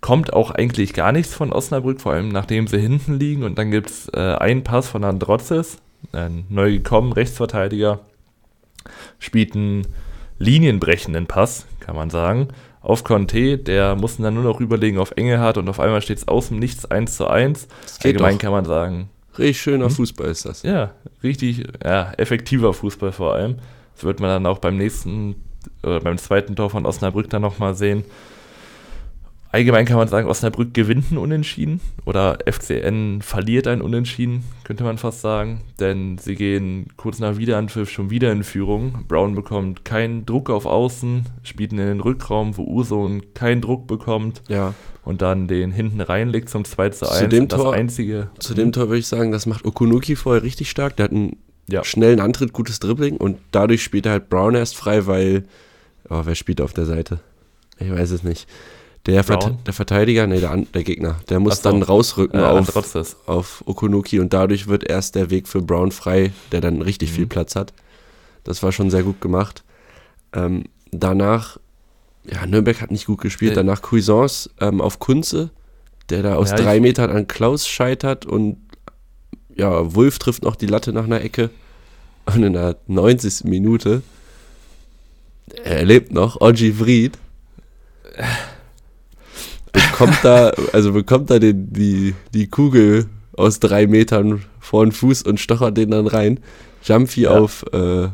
kommt auch eigentlich gar nichts von Osnabrück, vor allem nachdem sie hinten liegen. Und dann gibt es äh, einen Pass von Androtzes, ein neu gekommen Rechtsverteidiger, spielt einen linienbrechenden Pass, kann man sagen, auf Conte. Der mussten dann nur noch überlegen auf Engelhardt und auf einmal steht es aus dem Nichts 1 zu 1. das geht Allgemein doch. kann man sagen, Richtig schöner Hm? Fußball ist das. ja, richtig, ja, effektiver Fußball vor allem. Das wird man dann auch beim nächsten, oder beim zweiten Tor von Osnabrück dann nochmal sehen. Allgemein kann man sagen, Osnabrück gewinnt ein Unentschieden oder FCN verliert ein Unentschieden, könnte man fast sagen. Denn sie gehen kurz nach Wiederanpfiff schon wieder in Führung. Brown bekommt keinen Druck auf Außen, spielt in den Rückraum, wo Uso keinen Druck bekommt Ja. und dann den hinten reinlegt zum 2 zu 1. Zu dem das Tor- einzige. Zu dem Tor würde ich sagen, das macht Okunuki vorher richtig stark. Der hat einen Ja. schnellen Antritt, gutes Dribbling und dadurch spielt er halt Brown erst frei, weil. Oh, wer spielt auf der Seite? Ich weiß es nicht. Der, Vert der Verteidiger, nee, der, der Gegner, der muss so. dann rausrücken Äh, auf, auf Okunuki und dadurch wird erst der Weg für Brown frei, der dann richtig Mhm. viel Platz hat. Das war schon sehr gut gemacht. Ähm, danach, ja, Nürnberg hat nicht gut gespielt. Äh. Danach Cuisance ähm, auf Kunze, der da aus Ja, drei Metern an Klaus scheitert und ja, Wulf trifft noch die Latte nach einer Ecke. Und in der 90. Minute, er lebt noch, Oji Vried bekommt da, also bekommt da den, die, die Kugel aus drei Metern vor den Fuß und stochert den dann rein. Jumpy Ja. auf äh,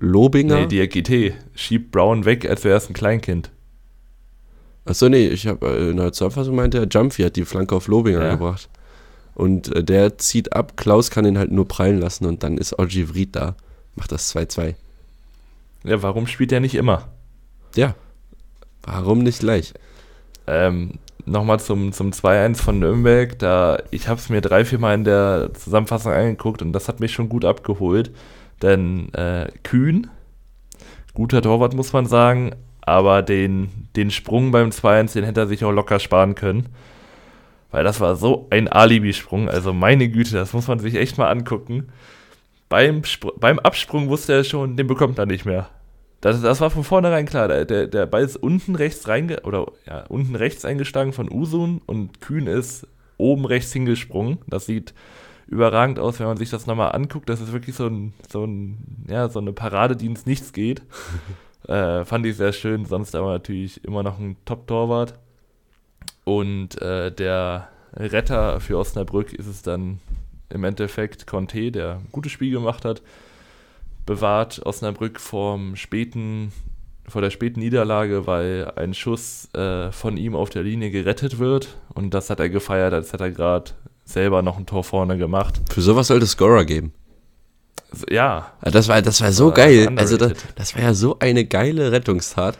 Lobinger. Nee, Diakite schiebt Brown weg, als wäre es ein Kleinkind. Achso, nee, ich habe in der Zusammenfassung meinte er, Jumpy hat die Flanke auf Lobinger Ja. gebracht. Und äh, der zieht ab, Klaus kann ihn halt nur prallen lassen und dann ist Oji Vried da. Macht das 2-2. Ja, warum spielt er nicht immer? Ja. Warum nicht gleich? Ähm, Nochmal zum, zum 2-1 von Nürnberg. Da, ich habe es mir drei, vier Mal in der Zusammenfassung angeguckt und das hat mich schon gut abgeholt. Denn äh, Kühn, guter Torwart, muss man sagen, aber den, den Sprung beim 2-1, den hätte er sich auch locker sparen können. Weil das war so ein Alibi-Sprung. Also meine Güte, das muss man sich echt mal angucken. Beim, Spr beim Absprung wusste er schon, den bekommt er nicht mehr. Das, das war von vornherein klar. Der, der, Ball ist unten rechts reinge oder ja, unten rechts eingeschlagen von Usun und Kühn ist oben rechts hingesprungen. Das sieht überragend aus, wenn man sich das nochmal anguckt. Das ist wirklich so, ein, so, ein, ja, so eine Parade, die ins Nichts geht. äh, fand ich sehr schön. Sonst aber natürlich immer noch ein Top-Torwart. Und äh, der Retter für Osnabrück ist es dann im Endeffekt Conte, der ein gutes Spiel gemacht hat, bewahrt Osnabrück vom späten, vor der späten Niederlage, weil ein Schuss äh, von ihm auf der Linie gerettet wird. Und das hat er gefeiert, als hätte er gerade selber noch ein Tor vorne gemacht. Für sowas sollte es Scorer geben. Ja. Das war, das war so das geil. Also das, das, war ja so eine geile Rettungstat.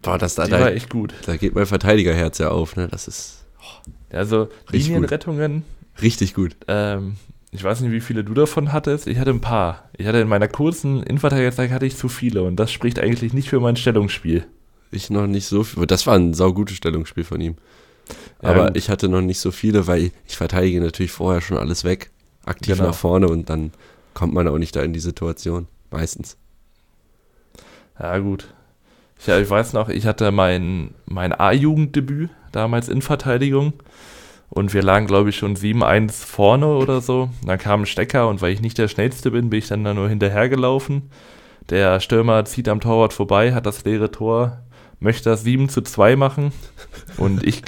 Boah, das da, Die war echt gut. Da geht mein Verteidigerherz ja auf, ne? Das ist. Oh, also Linienrettungen. Richtig gut. Ähm, ich weiß nicht, wie viele du davon hattest. Ich hatte ein paar. Ich hatte in meiner kurzen Innenverteidigerzeit hatte ich zu viele und das spricht eigentlich nicht für mein Stellungsspiel. Ich noch nicht so viel. Das war ein saugutes Stellungsspiel von ihm. Ja, Aber gut. ich hatte noch nicht so viele, weil ich verteidige natürlich vorher schon alles weg. Aktiv genau. nach vorne und dann kommt man auch nicht da in die Situation. Meistens. Ja, gut. Ich, ich weiß noch, ich hatte mein, mein A-Jugenddebüt damals in Verteidigung und wir lagen, glaube ich, schon 7-1 vorne oder so. Dann kam ein Stecker und weil ich nicht der Schnellste bin, bin ich dann da nur hinterhergelaufen. Der Stürmer zieht am Torwart vorbei, hat das leere Tor, möchte das 7 zu 2 machen und ich,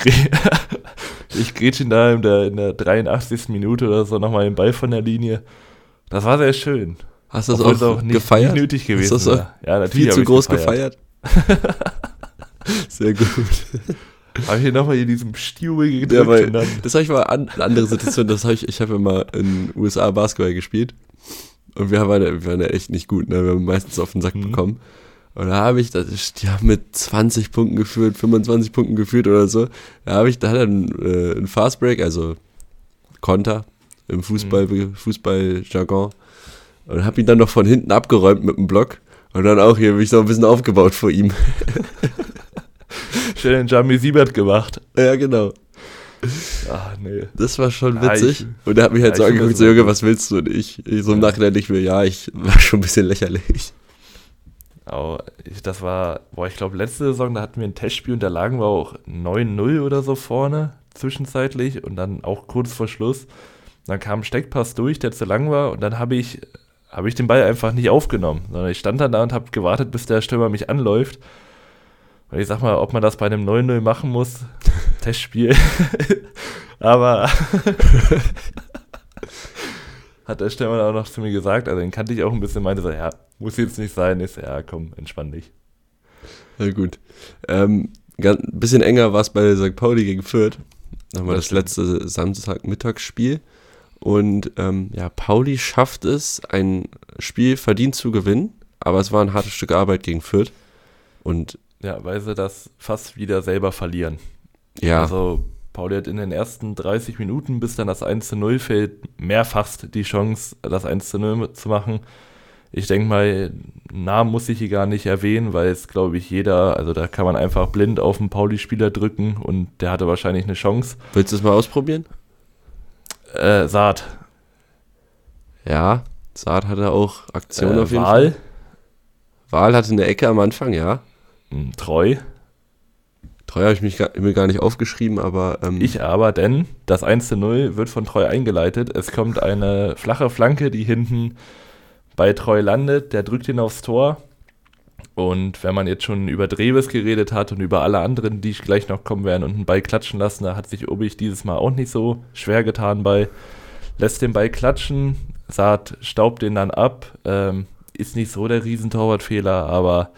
ich grätsch ihn da in der, in der 83. Minute oder so nochmal den Ball von der Linie. Das war sehr schön. Hast du das auch, auch nicht, gefeiert? Nötig gewesen. Hast du das ja, natürlich viel zu groß gefeiert? gefeiert? sehr gut. Habe ich hier nochmal in diesem Stiel gedrückt. Ja, weil, das habe ich mal an, eine andere Situation. Das habe ich, ich habe immer in den USA Basketball gespielt. Und wir waren, wir waren ja echt nicht gut. Ne? Wir haben meistens auf den Sack mhm. bekommen. Und da habe ich, das, die haben mit 20 Punkten geführt, 25 Punkten geführt oder so. Da habe ich, da hat er einen, äh, einen Fastbreak, also Konter im Fußball, mhm. Fußballjargon. Und habe ihn dann noch von hinten abgeräumt mit dem Block. Und dann auch hier, bin ich noch ein bisschen aufgebaut vor ihm. Den Jamie Siebert gemacht. Ja, genau. Ach, nee. Das war schon witzig. Ja, ich, und er hat mich halt ja, so angeguckt, so, Junge, was willst du? Und ich, ich so im Nachhinein nicht mehr, ja, ich war schon ein bisschen lächerlich. Oh, ich, das war, boah, ich glaube, letzte Saison, da hatten wir ein Testspiel und da lagen wir auch 9-0 oder so vorne, zwischenzeitlich und dann auch kurz vor Schluss. Dann kam ein Steckpass durch, der zu lang war und dann habe ich, hab ich den Ball einfach nicht aufgenommen, sondern ich stand dann da und habe gewartet, bis der Stürmer mich anläuft und ich sag mal, ob man das bei einem 9-0 machen muss, Testspiel. Aber hat der Stürmer auch noch zu mir gesagt, also den kannte ich auch ein bisschen, meinte so, ja, muss jetzt nicht sein. So, ja, komm, entspann dich. Na gut. Ähm, ein bisschen enger war es bei St. Pauli gegen Fürth. Nochmal das, das letzte Samstagmittagsspiel. Und ähm, ja, Pauli schafft es, ein Spiel verdient zu gewinnen, aber es war ein hartes Stück Arbeit gegen Fürth. Und ja, weil sie das fast wieder selber verlieren. Ja. Also Pauli hat in den ersten 30 Minuten, bis dann das 1 zu 0 fällt, mehrfach die Chance, das 1 zu 0 zu machen. Ich denke mal, Namen muss ich hier gar nicht erwähnen, weil es, glaube ich, jeder, also da kann man einfach blind auf den Pauli-Spieler drücken und der hatte wahrscheinlich eine Chance. Willst du es mal ausprobieren? Äh, Saat. Ja, Saat hatte auch Aktion äh, auf jeden Wahl. Fall. Wahl hatte eine Ecke am Anfang, ja. Hm, treu. Treu habe ich mich gar, mir gar nicht aufgeschrieben, aber. Ähm ich aber, denn das 1 zu 0 wird von Treu eingeleitet. Es kommt eine flache Flanke, die hinten bei Treu landet. Der drückt ihn aufs Tor. Und wenn man jetzt schon über Dreves geredet hat und über alle anderen, die gleich noch kommen werden und einen Ball klatschen lassen, da hat sich Obig dieses Mal auch nicht so schwer getan bei. Lässt den Ball klatschen, Saat staubt den dann ab. Ähm, ist nicht so der Riesentorwartfehler, aber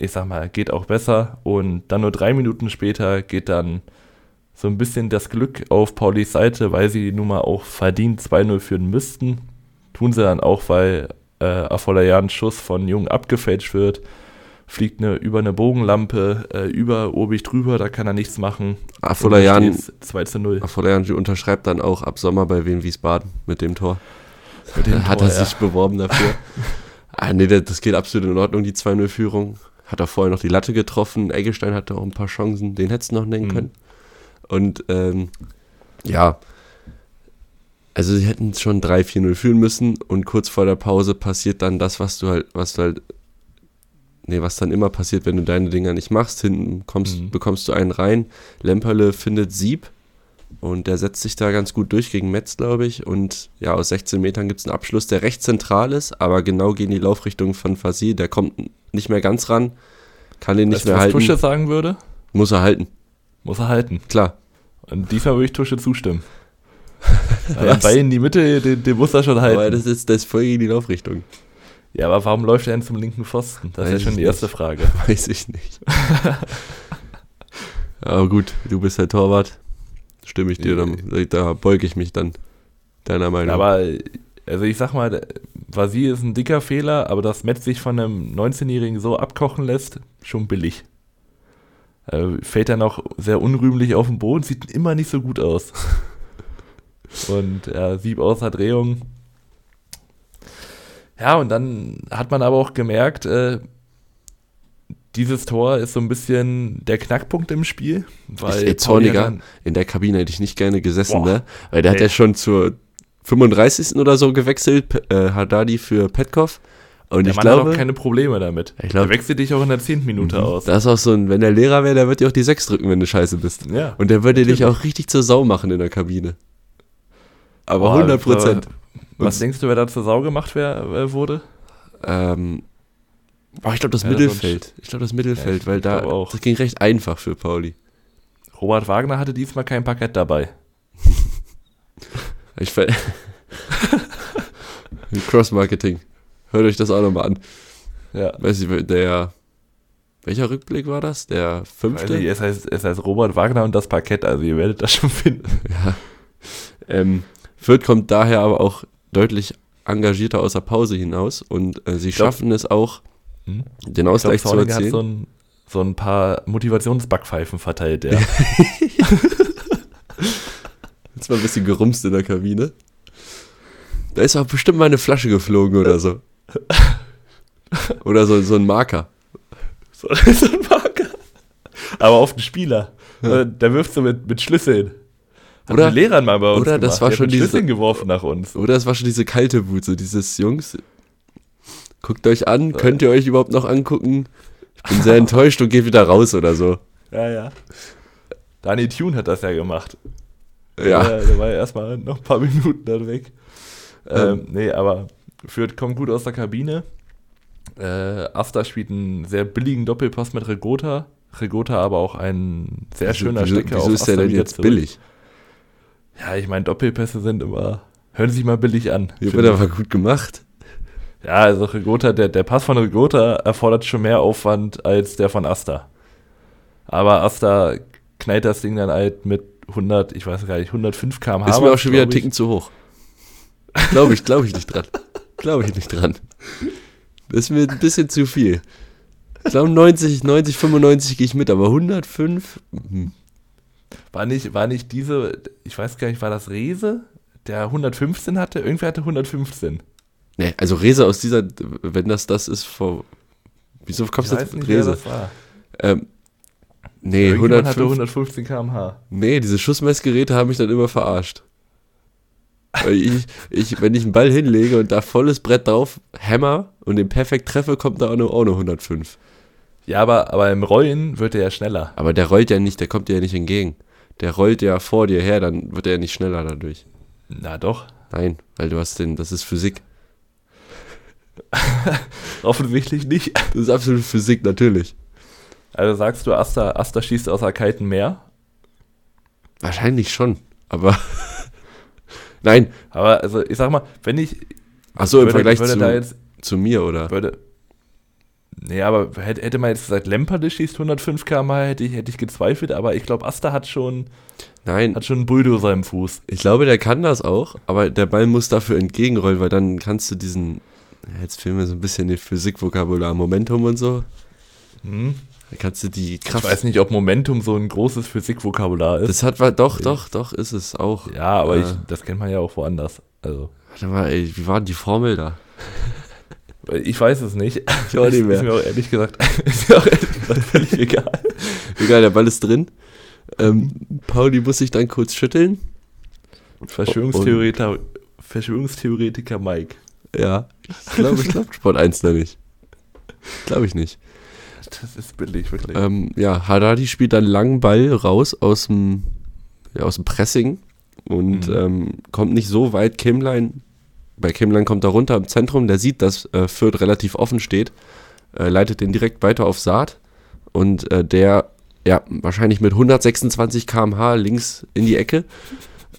ich sag mal, geht auch besser. Und dann nur drei Minuten später geht dann so ein bisschen das Glück auf Paulis Seite, weil sie nun mal auch verdient 2-0 führen müssten. Tun sie dann auch, weil äh, Afolayans Schuss von Jung abgefälscht wird. Fliegt eine, über eine Bogenlampe äh, über Obig drüber, da kann er nichts machen. Afolayan 2 zu 0. Afolayan unterschreibt dann auch ab Sommer bei Wien Wiesbaden mit dem Tor. Mit dem Hat Tor, er sich beworben dafür. ah, nee, das geht absolut in Ordnung, die 2-0-Führung. Hat er vorher noch die Latte getroffen. Eggestein hatte auch ein paar Chancen. Den hättest du noch nennen mhm. können. Und ähm, ja, Also sie hätten schon 3-4-0 führen müssen und kurz vor der Pause passiert dann das, was du halt, was du halt, nee, was dann immer passiert, wenn du deine Dinger nicht machst. Hinten kommst, Mhm. bekommst du einen rein. Lemperle findet Sieb und der setzt sich da ganz gut durch gegen Metz, glaube ich. Und ja, aus 16 Metern gibt es einen Abschluss, der recht zentral ist, aber genau gegen die Laufrichtung von Fasi. Der kommt nicht mehr ganz ran, kann den nicht Weißt du, mehr was halten. Tusche sagen würde? Muss er halten, Muss er halten. klar. Und diesmal würde ich Tusche zustimmen. Weil Was? in die Mitte, den, den muss er schon halten. Aber das ist, das voll gegen die Laufrichtung. ja, aber warum läuft er denn zum linken Pfosten? Das ist ja Weiß schon die erste nicht. Frage. Weiß ich nicht. Aber gut, du bist der Torwart. Stimme ich dir dann. Da beuge ich mich dann deiner Meinung. Aber, also ich sag mal, Vasi ist ein dicker Fehler, aber dass Metz sich von einem 19-Jährigen so abkochen lässt, schon billig. Äh, fällt dann auch sehr unrühmlich auf den Boden, sieht immer nicht so gut aus. Und er sieb außer Drehung. Ja, und dann hat man aber auch gemerkt, äh, dieses Tor ist so ein bisschen der Knackpunkt im Spiel. Weil ey, Pauli Zorniger, in der Kabine hätte ich nicht gerne gesessen, Boah. ne? Weil der hat Ey. ja schon zur 35. oder so gewechselt, äh, Haddadi für Petkov. Und der ich Mann hat glaube, auch keine Probleme damit. Ich glaub- er wechselt dich auch in der 10. Minute Mhm. aus. das ist auch so ein, wenn der Lehrer wäre, der wird dir auch die 6 drücken, wenn du scheiße bist. Ja. Und der würde dich auch richtig zur Sau machen in der Kabine. Aber Boah, 100 Prozent. Was denkst du, wer da zur Sau gemacht wär, äh, wurde? Ähm, boah, ich glaube das Ja, das Mittelfeld. Ich glaube das Mittelfeld, weil da auch. das ging recht einfach für Pauli. Robert Wagner hatte diesmal kein Parkett dabei. Ich ver Cross-Marketing. Hört euch das auch nochmal an. Ja. Weiß ich, der. Welcher Rückblick war das? Der fünfte? nicht, es, heißt, es heißt Robert Wagner und das Parkett, also ihr werdet das schon finden. Ja. Ähm, Fürth kommt daher aber auch deutlich engagierter aus der Pause hinaus und äh, sie glaub- schaffen es auch, Hm? den Ausgleich zu Zorniger hat erzielen. so ein, so ein paar Motivationsbackpfeifen verteilt, ja. Jetzt mal ein bisschen gerumst in der Kabine. Da ist auch bestimmt mal eine Flasche geflogen oder so. Oder so, so ein Marker. so, so ein Marker. Aber auf den Spieler. Ja. Äh, Da wirfst du mit, mit Schlüsseln. Hat Oder- ein Lehrer mal bei uns oder das gemacht. war schon diese- Schlüsseln geworfen nach uns. Oder es war schon diese kalte Wut, so dieses Jungs. Guckt euch an, könnt ihr euch überhaupt noch angucken? Ich bin sehr enttäuscht und gehe wieder raus oder so. Ja, ja. Daniel Thune hat das ja gemacht. Ja. Der, der war ja erstmal noch ein paar Minuten dann weg. Ähm, nee, aber Fürth kommt gut aus der Kabine. Äh, Asta spielt einen sehr billigen Doppelpass mit Regota. Regota aber auch ein sehr schöner wieso, Stecker wieso ist der Asta denn wieder jetzt zurück. billig? Ja, ich meine, Doppelpässe sind immer, hören sich mal billig an. Hier wird aber gut gemacht. Ja, also Regota, der, der Pass von Regota erfordert schon mehr Aufwand als der von Asta. Aber Asta knallt das Ding dann halt mit 100, ich weiß gar nicht, 105 km/h. Ist mir auch schon wieder ein glaub ich. Ticken zu hoch. Glaube ich, glaube ich nicht dran. Glaube ich nicht dran. Das ist mir ein bisschen zu viel. Ich glaube 90, 90, 95 gehe ich mit, aber 105? Hm. War nicht, war nicht diese, ich weiß gar nicht, war das Rese, der 115 hatte? Irgendwer hatte 115. Nee, also Rese aus dieser, wenn das das ist, vor. Wieso kommst du jetzt mit wer Rese? das war. Ähm, nee, Irgendjemand hatte 105, 115 km/h. nee, diese Schussmessgeräte haben mich dann immer verarscht. Weil ich, ich, wenn ich einen Ball hinlege und da volles Brett drauf, Hammer und den perfekt treffe, kommt da auch nur, auch nur 105. Ja, aber, aber im Rollen wird er ja schneller. Aber der rollt ja nicht, der kommt dir ja nicht entgegen. Der rollt ja vor dir her, dann wird er ja nicht schneller dadurch. Na doch, Nein, weil du hast den, das ist Physik. offensichtlich nicht. Das ist absolut Physik, natürlich. Also sagst du, Asta, Asta schießt aus der kalten Meer? Wahrscheinlich schon, aber. Nein, Aber also ich sag mal, wenn ich achso, im Vergleich würde zu, jetzt zu mir, oder? würde Nee, aber hätte, hätte man jetzt gesagt, Lemperde schießt 105 km hätte ich, hätte ich gezweifelt, aber ich glaube, Asta hat schon, Nein, hat schon einen Bulldozer im Fuß. ich glaube, der kann das auch, aber der Ball muss dafür entgegenrollen, weil dann kannst du diesen. Jetzt fehlen mir so ein bisschen die Physikvokabular, Momentum und so. Hm? Dann kannst du die Ich Kraft. weiß nicht, ob Momentum so ein großes Physikvokabular ist. das hat wa- doch, doch, doch, ist es auch. ja, aber Äh, ich, das kennt man ja auch woanders. Also, Warte mal, ey, wie war die Formel da? ich weiß es nicht. Ich auch nicht mehr. Ist mir auch ehrlich gesagt, ist mir auch ehrlich gesagt völlig egal. Egal, der Ball ist drin. Ähm, Pauli muss sich dann kurz schütteln. Verschwörungstheoretiker, Verschwörungstheoretiker Mike. Ja, ich glaube, ich glaube Sport 1 da nicht. Glaube ich nicht. Das ist billig, wirklich. Ähm, ja, Haddadi spielt dann langen Ball raus aus dem, ja, aus dem Pressing und Mhm. ähm, kommt nicht so weit. Kimlein, bei Kimlein kommt er runter im Zentrum, der sieht, dass äh, Fürth relativ offen steht, äh, leitet den direkt weiter auf Saat und äh, der, ja, wahrscheinlich mit 126 km/h links in die Ecke.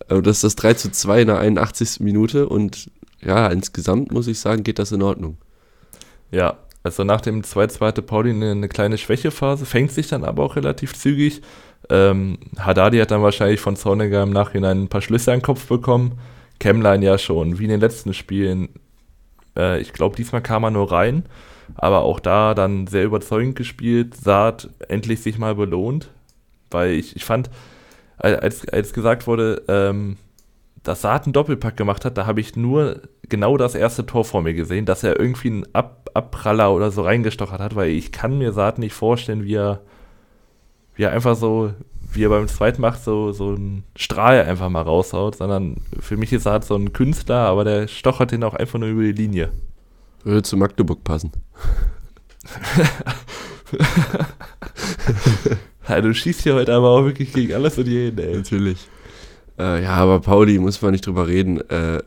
Äh, das ist das 3 zu 2 in der 81. Minute und ja, insgesamt muss ich sagen, geht das in Ordnung. Ja, also nach dem 2-2 hatte Pauli eine, eine kleine Schwächephase, fängt sich dann aber auch relativ zügig. Ähm, Haddadi hat dann wahrscheinlich von Zorniger im Nachhinein ein paar Schlüsse an den Kopf bekommen. Kemlein ja schon, wie in den letzten Spielen. Äh, ich glaube, diesmal kam er nur rein, aber auch da dann sehr überzeugend gespielt. Saat endlich sich mal belohnt, weil ich, ich fand, als, als gesagt wurde, ähm, dass Saat einen Doppelpack gemacht hat, da habe ich nur genau das erste Tor vor mir gesehen, dass er irgendwie einen Ab Abpraller oder so reingestochert hat, weil ich kann mir Saat nicht vorstellen, wie er, wie er einfach so, wie er beim zweiten macht, so, so einen Strahl einfach mal raushaut, sondern für mich ist Saat so ein Künstler, aber der stochert den auch einfach nur über die Linie. Würde zu Magdeburg passen. Ja, du schießt hier heute aber auch wirklich gegen alles und jeden, ey. Natürlich. Äh, ja, aber Pauli, muss man nicht drüber reden. Äh,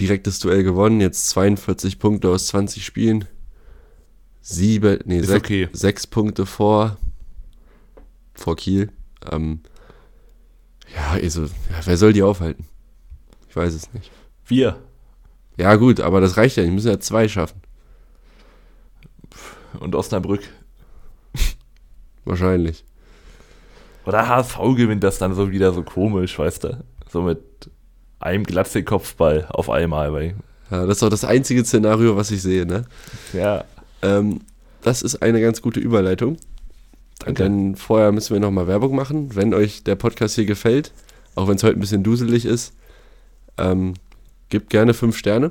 direktes Duell gewonnen, jetzt 42 Punkte aus 20 Spielen. Sieben, nee, sech, okay. sechs Punkte vor, vor Kiel. Ähm, ja, also, ja, wer soll die aufhalten? Ich weiß es nicht. Wir. Ja, gut, aber das reicht ja nicht. Wir müssen ja zwei schaffen. Und Osnabrück. Wahrscheinlich. Oder HSV gewinnt das dann so wieder so komisch, weißt du? So mit einem Glatze-Kopfball auf einmal. Weil, Ja, das ist auch das einzige Szenario, was ich sehe, ne? ja, Ähm, das ist eine ganz gute Überleitung. Danke. Denn vorher müssen wir nochmal Werbung machen. Wenn euch der Podcast hier gefällt, auch wenn es heute ein bisschen duselig ist, ähm, gebt gerne fünf Sterne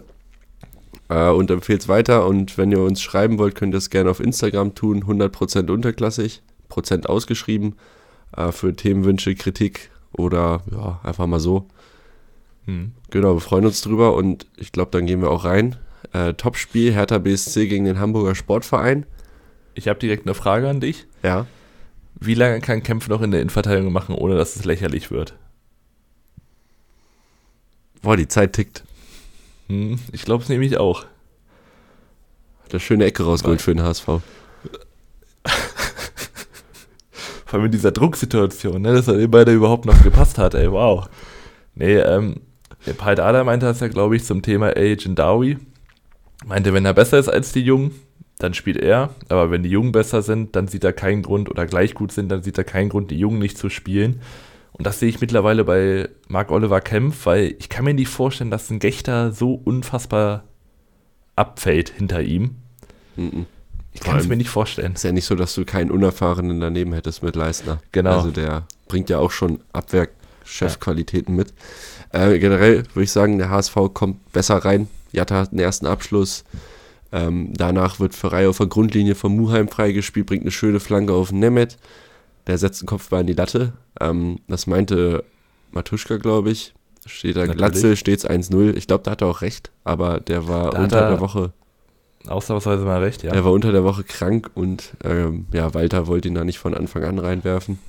äh, und empfehlt es weiter. Und wenn ihr uns schreiben wollt, könnt ihr es gerne auf Instagram tun. 100% unterklassig, Prozent ausgeschrieben äh, für Themenwünsche, Kritik oder ja, einfach mal so. hm. Genau, wir freuen uns drüber und ich glaube, dann gehen wir auch rein. Äh, Topspiel Hertha BSC gegen den Hamburger Sportverein. ich habe direkt eine Frage an dich. Ja. Wie lange kann Kempf noch in der Innenverteidigung machen, ohne dass es lächerlich wird? Boah, die Zeit tickt. Hm, ich glaube es nämlich auch. Hat eine schöne Ecke rausgeholt für den HSV. Vor allem in dieser Drucksituation, ne, dass er den beide überhaupt noch gepasst hat, ey, wow. Nee, ähm, der Palt Ada meinte das ja, glaube ich, zum Thema Agent Dowie. Meinte, wenn er besser ist als die Jungen, dann spielt er. Aber wenn die Jungen besser sind, dann sieht er keinen Grund oder gleich gut sind, dann sieht er keinen Grund, die Jungen nicht zu spielen. Und das sehe ich mittlerweile bei Marc Oliver Kempf, weil ich kann mir nicht vorstellen, dass ein Gechter so unfassbar abfällt hinter ihm. Mhm. Ich kann es mir nicht vorstellen. Ist ja nicht so, dass du keinen Unerfahrenen daneben hättest mit Leistner. Genau. Also der bringt ja auch schon Abwehrchefqualitäten mit. Äh, generell würde ich sagen, der HSV kommt besser rein. Jatta hat den ersten Abschluss. Ähm, danach wird Ferrei auf der Grundlinie von Muheim freigespielt, bringt eine schöne Flanke auf Nemeth. Der setzt den Kopfball in die Latte. Ähm, das meinte Matuschka, glaube ich. Steht da Natürlich. Glatze, steht's 1-0. Ich glaube, da hat er auch recht, aber der war Da unter er- der Woche Ausnahmsweise mal recht, ja. er war unter der Woche krank und ähm, ja, Walter wollte ihn da nicht von Anfang an reinwerfen.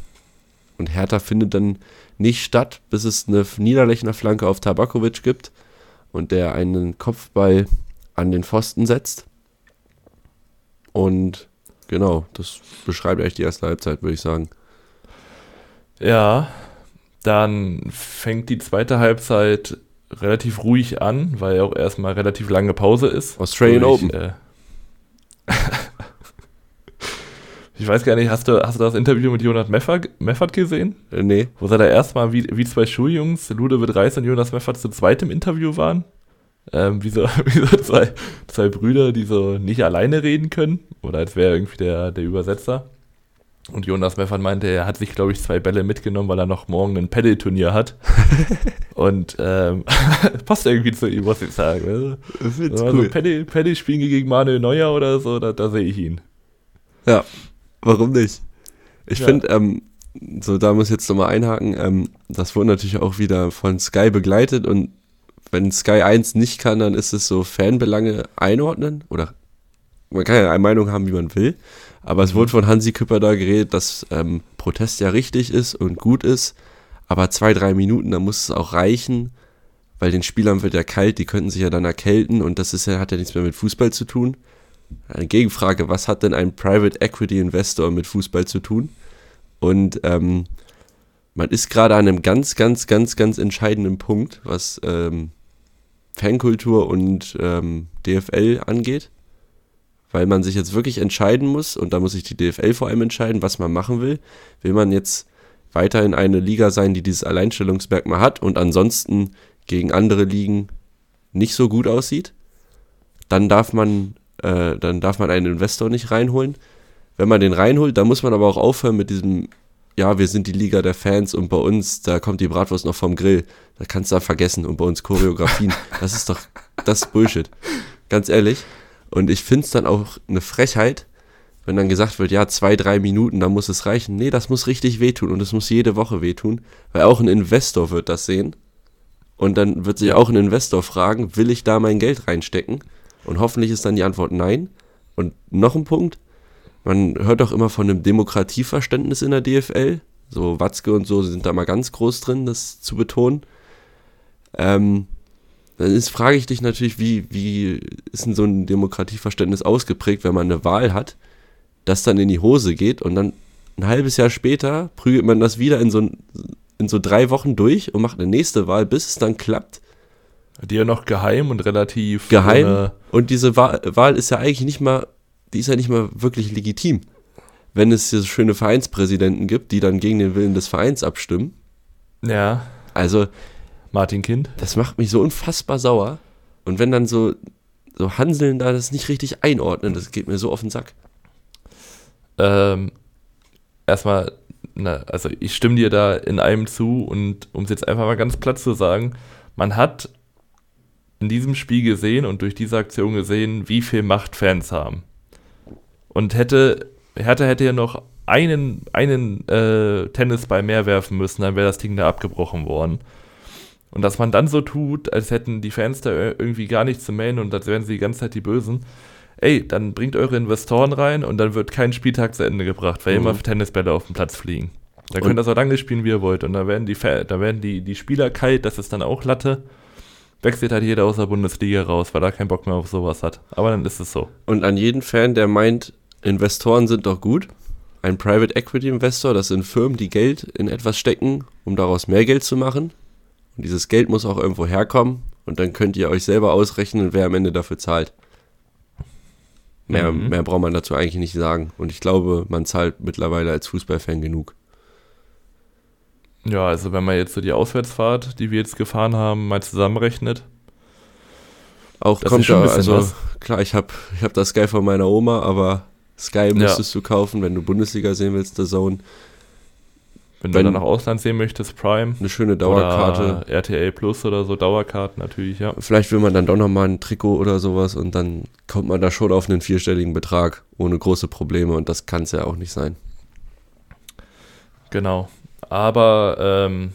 Und Hertha findet dann nicht statt, bis es eine Niederlechner Flanke auf Tabakovic gibt und der einen Kopfball an den Pfosten setzt. Und genau, das beschreibt eigentlich die erste Halbzeit, würde ich sagen. Ja, dann fängt die zweite Halbzeit relativ ruhig an, weil ja auch erstmal relativ lange Pause ist. Australian Durch, Open. Äh, ich weiß gar nicht, hast du, hast du das Interview mit Jonas Meffert, gesehen? Äh, nee, Wo sie da erstmal wie, wie zwei Schuljungs, Ludovic Reis und Jonas Meffert zu zweit im Interview waren. Ähm, wie so, wie so zwei, zwei Brüder, die so nicht alleine reden können. Oder als wäre irgendwie der, der Übersetzer. Und Jonas Meffert meinte, er hat sich, glaube ich, zwei Bälle mitgenommen, weil er noch morgen ein Paddle-Turnier hat. und ähm, passt irgendwie zu ihm, muss ich sagen. Also, so also Paddle, Paddle spielen gegen Manuel Neuer oder so, da, da sehe ich ihn. Ja, warum nicht? Ich Ja. finde, ähm, so da muss ich jetzt nochmal einhaken. Ähm, das wurde natürlich auch wieder von Sky begleitet und wenn Sky 1 nicht kann, dann ist es so Fanbelange einordnen oder man kann ja eine Meinung haben, wie man will, aber es wurde von Hansi Küpper da geredet, dass ähm, Protest ja richtig ist und gut ist, aber zwei, drei Minuten, da muss es auch reichen, weil den Spielern wird ja kalt, die könnten sich ja dann erkälten und das ist ja, hat ja nichts mehr mit Fußball zu tun. Eine Gegenfrage, was hat denn ein Private Equity Investor mit Fußball zu tun? Und ähm, man ist gerade an einem ganz, ganz, ganz, ganz entscheidenden Punkt, was ähm, Fankultur und ähm, DFL angeht, weil man sich jetzt wirklich entscheiden muss, und da muss sich die DFL vor allem entscheiden, was man machen will. Will man jetzt weiterhin eine Liga sein, die dieses Alleinstellungsmerkmal hat und ansonsten gegen andere Ligen nicht so gut aussieht, dann darf man, äh, dann darf man einen Investor nicht reinholen. Wenn man den reinholt, dann muss man aber auch aufhören mit diesem, ja, wir sind die Liga der Fans und bei uns, da kommt die Bratwurst noch vom Grill. Da kannst du da vergessen und bei uns Choreografien. das ist doch, das ist Bullshit. Ganz ehrlich. Und ich finde es dann auch eine Frechheit, wenn dann gesagt wird, ja, zwei, drei Minuten, da muss es reichen. Nee, das muss richtig wehtun und es muss jede Woche wehtun, weil auch ein Investor wird das sehen und dann wird sich auch ein Investor fragen, will ich da mein Geld reinstecken? Und hoffentlich ist dann die Antwort nein. Und noch ein Punkt, man hört auch immer von einem Demokratieverständnis in der DFL. So Watzke und so sind da mal ganz groß drin, das zu betonen. Ähm, dann ist, frage ich dich natürlich, wie, wie ist denn so ein Demokratieverständnis ausgeprägt, wenn man eine Wahl hat, das dann in die Hose geht und dann ein halbes Jahr später prügelt man das wieder in so in so drei Wochen durch und macht eine nächste Wahl, bis es dann klappt. Die ja noch geheim und relativ geheim. Und diese Wahl, Wahl ist ja eigentlich nicht mal, die ist ja nicht mal wirklich legitim. Wenn es hier so schöne Vereinspräsidenten gibt, die dann gegen den Willen des Vereins abstimmen. Ja. Also. Martin Kind. Das macht mich so unfassbar sauer. Und wenn dann so, so Hanseln da das nicht richtig einordnen, das geht mir so auf den Sack. Ähm, erstmal na, also ich stimme dir da in einem zu und um es jetzt einfach mal ganz platt zu sagen, man hat in diesem Spiel gesehen und durch diese Aktion gesehen, wie viel Macht Fans haben. Und hätte, Hertha hätte ja noch einen, einen äh, Tennisball mehr werfen müssen, dann wäre das Ding da abgebrochen worden. Und dass man dann so tut, als hätten die Fans da irgendwie gar nichts zu melden und als wären sie die ganze Zeit die Bösen, ey, dann bringt eure Investoren rein und dann wird kein Spieltag zu Ende gebracht, weil mhm. immer Tennisbälle auf dem Platz fliegen. Da könnt ihr so lange spielen, wie ihr wollt. Und da werden die, da werden die, die Spieler kalt, das ist dann auch Latte. Wechselt halt jeder aus der Bundesliga raus, weil er keinen Bock mehr auf sowas hat. Aber dann ist es so. Und an jeden Fan, der meint, Investoren sind doch gut. Ein Private Equity Investor, das sind Firmen, die Geld in etwas stecken, um daraus mehr Geld zu machen. Und dieses Geld muss auch irgendwo herkommen. Und dann könnt ihr euch selber ausrechnen, wer am Ende dafür zahlt. Mehr, mhm. mehr braucht man dazu eigentlich nicht sagen. Und ich glaube, man zahlt mittlerweile als Fußballfan genug. Ja, also wenn man jetzt so die Auswärtsfahrt, die wir jetzt gefahren haben, mal zusammenrechnet. Auch kommt ja, also was. klar, ich habe ich hab das Sky von meiner Oma, aber Sky müsstest ja. du kaufen, wenn du Bundesliga sehen willst, der Zone. Wenn, wenn du dann nach Ausland sehen möchtest, Prime. Eine schöne Dauerkarte. RTL Plus oder so, Dauerkarten natürlich, ja. Vielleicht will man dann doch nochmal ein Trikot oder sowas und dann kommt man da schon auf einen vierstelligen Betrag ohne große Probleme und das kann es ja auch nicht sein. Genau. Aber ähm,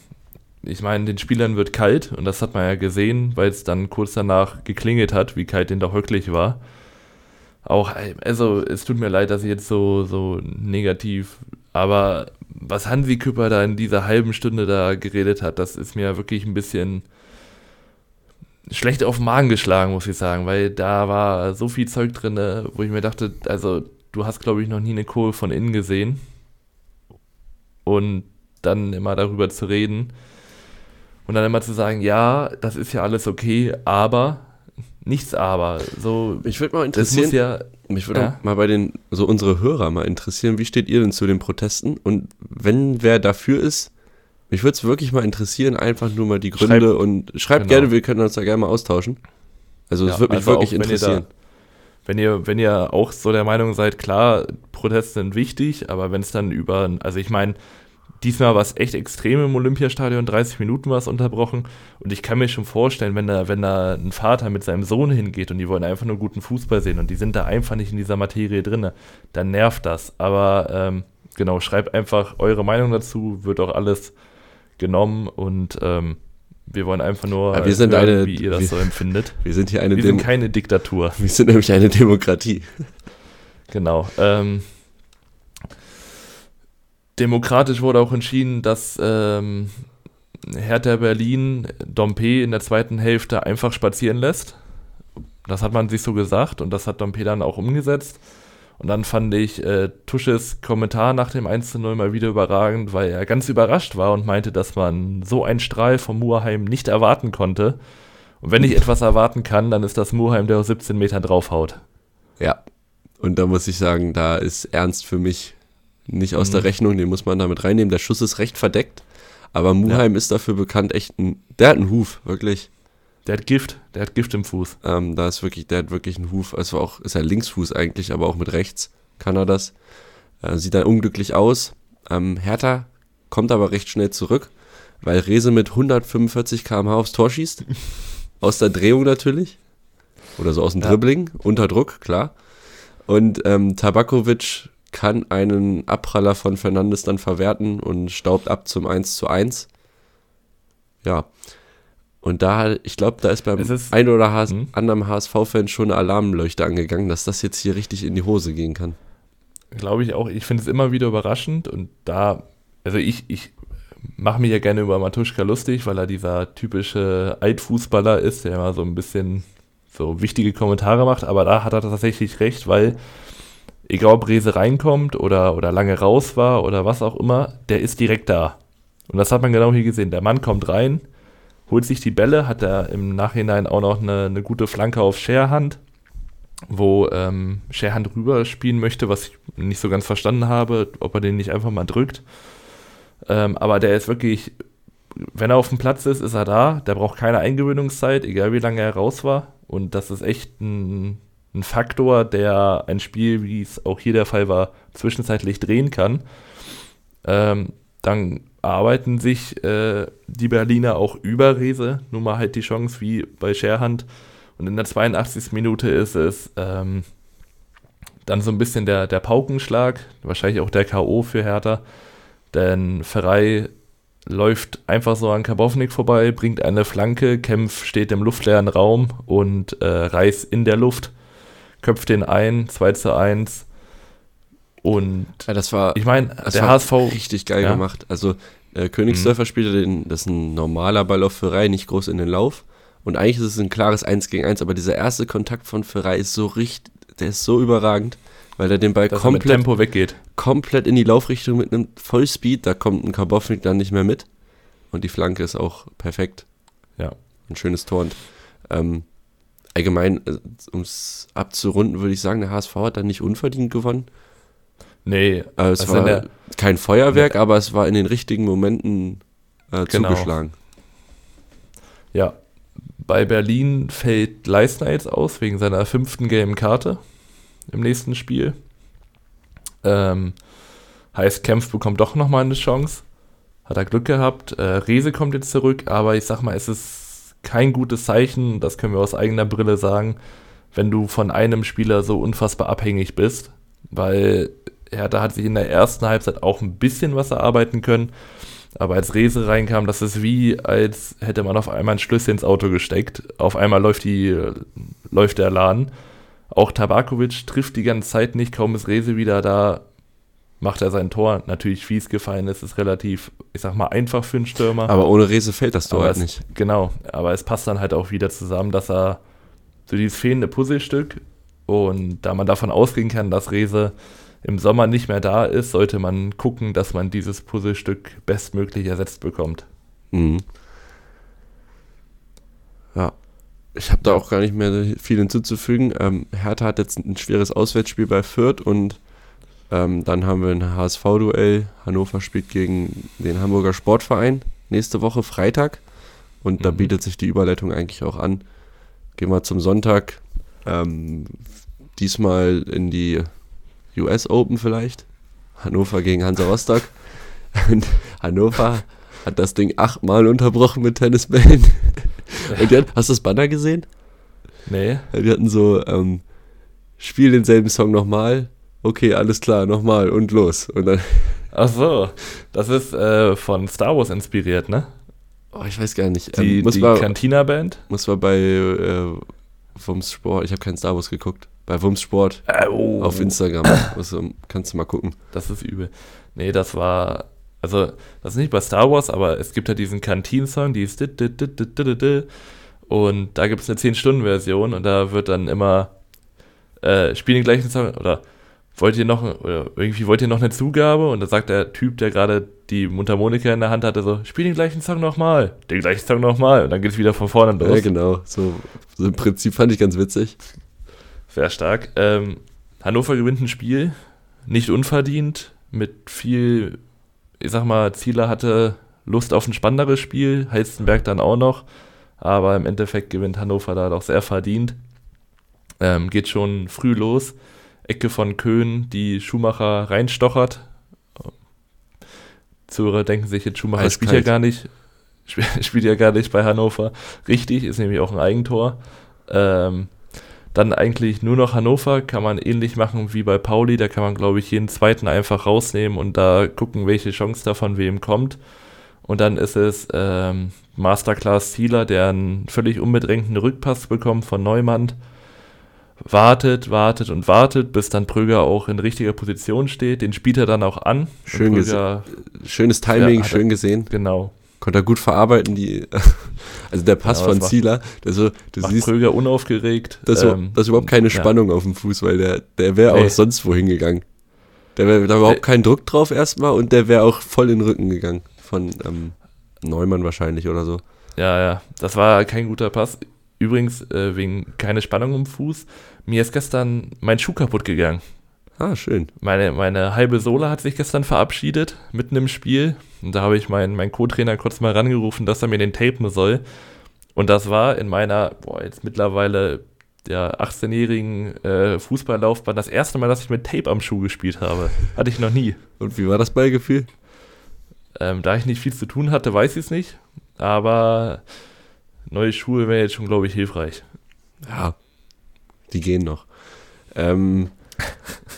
ich meine, den Spielern wird kalt und das hat man ja gesehen, weil es dann kurz danach geklingelt hat, wie kalt den da wirklich war. Auch, also es tut mir leid, dass ich jetzt so, so negativ, aber was Hansi Küpper da in dieser halben Stunde da geredet hat, das ist mir wirklich ein bisschen schlecht auf den Magen geschlagen, muss ich sagen, weil da war so viel Zeug drin, wo ich mir dachte, also du hast, glaube ich, noch nie eine Kohl von innen gesehen. Und dann immer darüber zu reden und dann immer zu sagen, ja, das ist ja alles okay, aber nichts aber. So, mich würde mal interessieren, ja, mich würde ja? mal bei den, so unsere Hörer mal interessieren, wie steht ihr denn zu den Protesten? Und wenn wer dafür ist, mich würde es wirklich mal interessieren, einfach nur mal die Gründe schreibt, und schreibt genau. gerne, wir können uns da gerne mal austauschen. Also es ja, würde mich also wirklich auch, interessieren. Wenn ihr, da, wenn ihr, wenn ihr auch so der Meinung seid, klar, Proteste sind wichtig, aber wenn es dann über, also ich meine, Diesmal war es echt extrem im Olympiastadion, 30 Minuten war es unterbrochen. Und ich kann mir schon vorstellen, wenn da, wenn da ein Vater mit seinem Sohn hingeht und die wollen einfach nur guten Fußball sehen und die sind da einfach nicht in dieser Materie drin, dann nervt das. Aber ähm, genau, schreibt einfach eure Meinung dazu, wird auch alles genommen und ähm, wir wollen einfach nur, ja, wir sind hören, eine, wie ihr das wir, so empfindet. Wir sind hier eine Wir sind keine Diktatur. Wir sind nämlich eine Demokratie. Genau. Ähm, demokratisch wurde auch entschieden, dass ähm, Hertha Berlin Dompe in der zweiten Hälfte einfach spazieren lässt. Das hat man sich so gesagt und das hat Dompe dann auch umgesetzt. Und dann fand ich äh, Tusches Kommentar nach dem 1 0 mal wieder überragend, weil er ganz überrascht war und meinte, dass man so einen Strahl vom Murheim nicht erwarten konnte. Und wenn ich etwas erwarten kann, dann ist das Murheim, der aus 17 Metern draufhaut. Ja, und da muss ich sagen, da ist Ernst für mich nicht aus mhm. der Rechnung, den muss man damit reinnehmen. Der Schuss ist recht verdeckt, aber Muheim ja. ist dafür bekannt, echt ein, der hat einen Huf, wirklich. Der hat Gift, der hat Gift im Fuß. Ähm, da ist wirklich, der hat wirklich einen Huf. Also auch, ist er Linksfuß eigentlich, aber auch mit rechts kann er das. Äh, sieht dann unglücklich aus. Ähm, Hertha kommt aber recht schnell zurück, weil Rese mit 145 km/h aufs Tor schießt. aus der Drehung natürlich. Oder so aus dem ja. Dribbling, unter Druck, klar. Und ähm, Tabakovic kann einen Abpraller von Fernandes dann verwerten und staubt ab zum 1 zu 1. Ja. Und da, ich glaube, da ist beim ist, ein oder HS, hm? anderen HSV-Fan schon eine Alarmleuchte angegangen, dass das jetzt hier richtig in die Hose gehen kann. Glaube ich auch. Ich finde es immer wieder überraschend und da, also ich, ich mache mich ja gerne über Matuschka lustig, weil er dieser typische Altfußballer ist, der immer so ein bisschen so wichtige Kommentare macht, aber da hat er tatsächlich recht, weil egal ob Rese reinkommt oder, oder lange raus war oder was auch immer, der ist direkt da. Und das hat man genau hier gesehen. Der Mann kommt rein, holt sich die Bälle, hat er im Nachhinein auch noch eine, eine gute Flanke auf Scherhand, wo ähm, Scherhand rüber spielen möchte, was ich nicht so ganz verstanden habe, ob er den nicht einfach mal drückt. Ähm, aber der ist wirklich, wenn er auf dem Platz ist, ist er da. Der braucht keine Eingewöhnungszeit, egal wie lange er raus war. Und das ist echt ein, ein Faktor, der ein Spiel, wie es auch hier der Fall war, zwischenzeitlich drehen kann. Ähm, dann arbeiten sich äh, die Berliner auch über Rese, nur mal halt die Chance wie bei Scherhand. Und in der 82. Minute ist es ähm, dann so ein bisschen der, der Paukenschlag, wahrscheinlich auch der K.O. für Hertha. Denn Ferrei läuft einfach so an Karbovnik vorbei, bringt eine Flanke, Kempf steht im luftleeren Raum und äh, Reis in der Luft, köpft den ein, 2 zu 1. Und ja, das war, ich meine, der HSV richtig geil ja. gemacht. Also äh, Königsdörfer mhm. spielte den, das ist ein normaler Ball auf Ferrei, nicht groß in den Lauf. Und eigentlich ist es ein klares 1 gegen 1, aber dieser erste Kontakt von Ferrei ist so richtig, der ist so überragend weil er den Ball Dass komplett, Tempo weggeht. komplett in die Laufrichtung mitnimmt, Vollspeed, da kommt ein Karbovnik dann nicht mehr mit. Und die Flanke ist auch perfekt. Ja. Ein schönes Tor. Und ähm, allgemein, äh, um es abzurunden, würde ich sagen, der HSV hat dann nicht unverdient gewonnen. Nee. Äh, es also war der, kein Feuerwerk, nee. aber es war in den richtigen Momenten äh, genau. zugeschlagen. Ja. Bei Berlin fällt Leistner jetzt aus, wegen seiner fünften gelben Karte im nächsten Spiel. Ähm, heißt, Kempf bekommt doch nochmal eine Chance. Hat er Glück gehabt. Äh, Rese kommt jetzt zurück, aber ich sag mal, es ist kein gutes Zeichen, das können wir aus eigener Brille sagen, wenn du von einem Spieler so unfassbar abhängig bist, weil Hertha hat sich in der ersten Halbzeit auch ein bisschen was erarbeiten können, aber als Rese reinkam, das ist wie, als hätte man auf einmal ein Schlüssel ins Auto gesteckt. Auf einmal läuft, die, läuft der Laden. Auch Tabakovic trifft die ganze Zeit nicht, kaum ist Rese wieder da, macht er sein Tor. Natürlich fies gefallen ist, ist relativ, ich sag mal, einfach für einen Stürmer. Aber ohne Rese fällt das Tor aber halt es, nicht. Genau, aber es passt dann halt auch wieder zusammen, dass er so dieses fehlende Puzzlestück und da man davon ausgehen kann, dass Rese im Sommer nicht mehr da ist, sollte man gucken, dass man dieses Puzzlestück bestmöglich ersetzt bekommt. Mhm. Ja, ich habe da auch gar nicht mehr viel hinzuzufügen. Ähm, Hertha hat jetzt ein schweres Auswärtsspiel bei Fürth und ähm, dann haben wir ein HSV-Duell. Hannover spielt gegen den Hamburger Sportverein nächste Woche Freitag. Und mhm. da bietet sich die Überleitung eigentlich auch an. Gehen wir zum Sonntag. Ähm, diesmal in die US Open vielleicht. Hannover gegen Hansa Rostock. Und Hannover hat das Ding achtmal unterbrochen mit Tennisbällen. Und die hat, hast du das Banner gesehen? Nee. Die hatten so, ähm, spiel denselben Song nochmal, okay, alles klar, nochmal und los. Und dann, Ach so, das ist äh, von Star Wars inspiriert, ne? oh, ich weiß gar nicht. Die, ähm, muss, die mal, Cantina-Band. muss mal bei äh, Wums Sport, ich habe keinen Star Wars geguckt, bei Wums Sport Äh, oh, auf Instagram, muss, kannst du mal gucken. Das ist übel. Nee, das war, also, das ist nicht bei Star Wars, aber es gibt ja diesen Canteen-Song, die ist dit, dit, dit, dit, dit, dit, und da gibt es eine 10-Stunden-Version und da wird dann immer, äh, spielen den gleichen Song, oder wollt ihr noch, oder irgendwie wollt ihr noch eine Zugabe? Und da sagt der Typ, der gerade die Mundharmonika in der Hand hatte, so, spiel den gleichen Song nochmal, den gleichen Song nochmal und dann geht es wieder von vorne los. Ja, genau, so, so im Prinzip fand ich ganz witzig. Sehr stark. Ähm, Hannover gewinnt ein Spiel, nicht unverdient, mit viel, ich sag mal, Zieler hatte Lust auf ein spannenderes Spiel, Heizenberg dann auch noch, aber im Endeffekt gewinnt Hannover da doch sehr verdient. Ähm, geht schon früh los. Ecke von Köhn, die Schumacher reinstochert. Zuhörer denken sich jetzt, Schumacher spielt ja Eiskalt. gar nicht, sp- spielt ja gar nicht bei Hannover. Richtig, ist nämlich auch ein Eigentor. Ähm, dann eigentlich nur noch Hannover, kann man ähnlich machen wie bei Pauli, da kann man, glaube ich, jeden zweiten einfach rausnehmen und da gucken, welche Chance da von wem kommt. Und dann ist es ähm, Masterclass Zieler, der einen völlig unbedrängten Rückpass bekommt von Neumann. Wartet, wartet und wartet, bis dann Pröger auch in richtiger Position steht. Den spielt er dann auch an. Schön Pröger, Schönes Timing, Ja, er- schön gesehen. Genau. Konnte er gut verarbeiten, die, also der Pass Ja, von das macht- Zieler, der so, du siehst, Pröger unaufgeregt. da ist, so- ähm, ist überhaupt keine ja. Spannung auf dem Fuß, weil der, der wäre auch sonst wohin gegangen. Der wäre da überhaupt Äh. kein Druck drauf erstmal und der wäre auch voll in den Rücken gegangen. Von ähm, Neumann wahrscheinlich oder so. Ja, ja, das war kein guter Pass. Übrigens, äh, wegen keine Spannung im Fuß. Mir ist gestern mein Schuh kaputt gegangen. Ah, schön. Meine, meine halbe Sohle hat sich gestern verabschiedet, mitten im Spiel. Und da habe ich meinen, meinen Co-Trainer kurz mal rangerufen, dass er mir den tapen soll. Und das war in meiner, boah, jetzt mittlerweile der 18-jährigen äh, Fußballlaufbahn das erste Mal, dass ich mit Tape am Schuh gespielt habe. Hatte ich noch nie. Und wie war das Ballgefühl? Ähm, da ich nicht viel zu tun hatte, weiß ich es nicht. Aber neue Schuhe wären jetzt schon, glaube ich, hilfreich. Ja, die gehen noch. Ähm,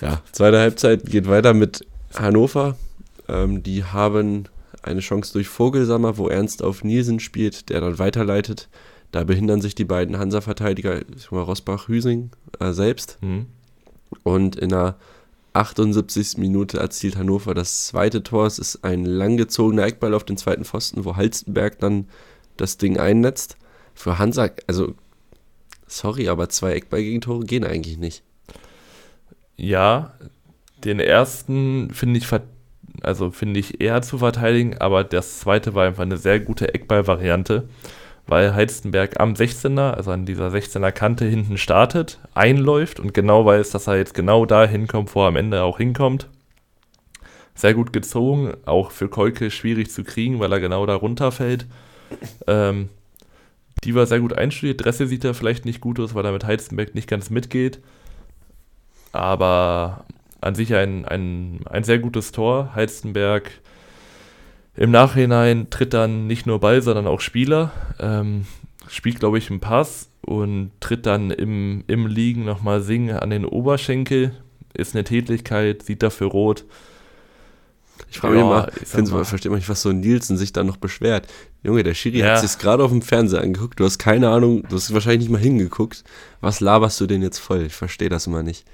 ja, zweite Halbzeit geht weiter mit Hannover. Ähm, die haben eine Chance durch Vogelsammer, wo Ernst auf Nielsen spielt, der dann weiterleitet. Da behindern sich die beiden Hansa-Verteidiger, ich mal Rosbach-Hüsing, äh, selbst. Hm. Und in der 78. Minute erzielt Hannover das zweite Tor. Es ist ein langgezogener Eckball auf den zweiten Pfosten, wo Halstenberg dann das Ding einnetzt. Für Hansa, also, sorry, aber zwei Eckballgegentore gehen eigentlich nicht. Ja, den ersten finde ich, also finde ich eher zu verteidigen, aber das zweite war einfach eine sehr gute Eckball-Variante, weil Heizenberg am 16er, also an dieser 16er Kante hinten startet, einläuft und genau weiß, dass er jetzt genau da hinkommt, wo er am Ende auch hinkommt. Sehr gut gezogen, auch für Kolke schwierig zu kriegen, weil er genau da runterfällt. Ähm, die war sehr gut einstudiert. Dresse sieht da vielleicht nicht gut aus, weil er mit Heizenberg nicht ganz mitgeht. Aber an sich ein, ein, ein sehr gutes Tor. Heizenberg im Nachhinein tritt dann nicht nur Ball, sondern auch Spieler. Ähm, spielt, glaube ich, einen Pass und tritt dann im, im Liegen nochmal Singen an den Oberschenkel. Ist eine Tätlichkeit, sieht dafür rot. Ich frage mich Ja, immer, ich mal. verstehe mal nicht, was so Nielsen sich da noch beschwert. Junge, der Schiri Ja. hat sich gerade auf dem Fernseher angeguckt. Du hast keine Ahnung, du hast wahrscheinlich nicht mal hingeguckt. Was laberst du denn jetzt voll? Ich verstehe das immer nicht.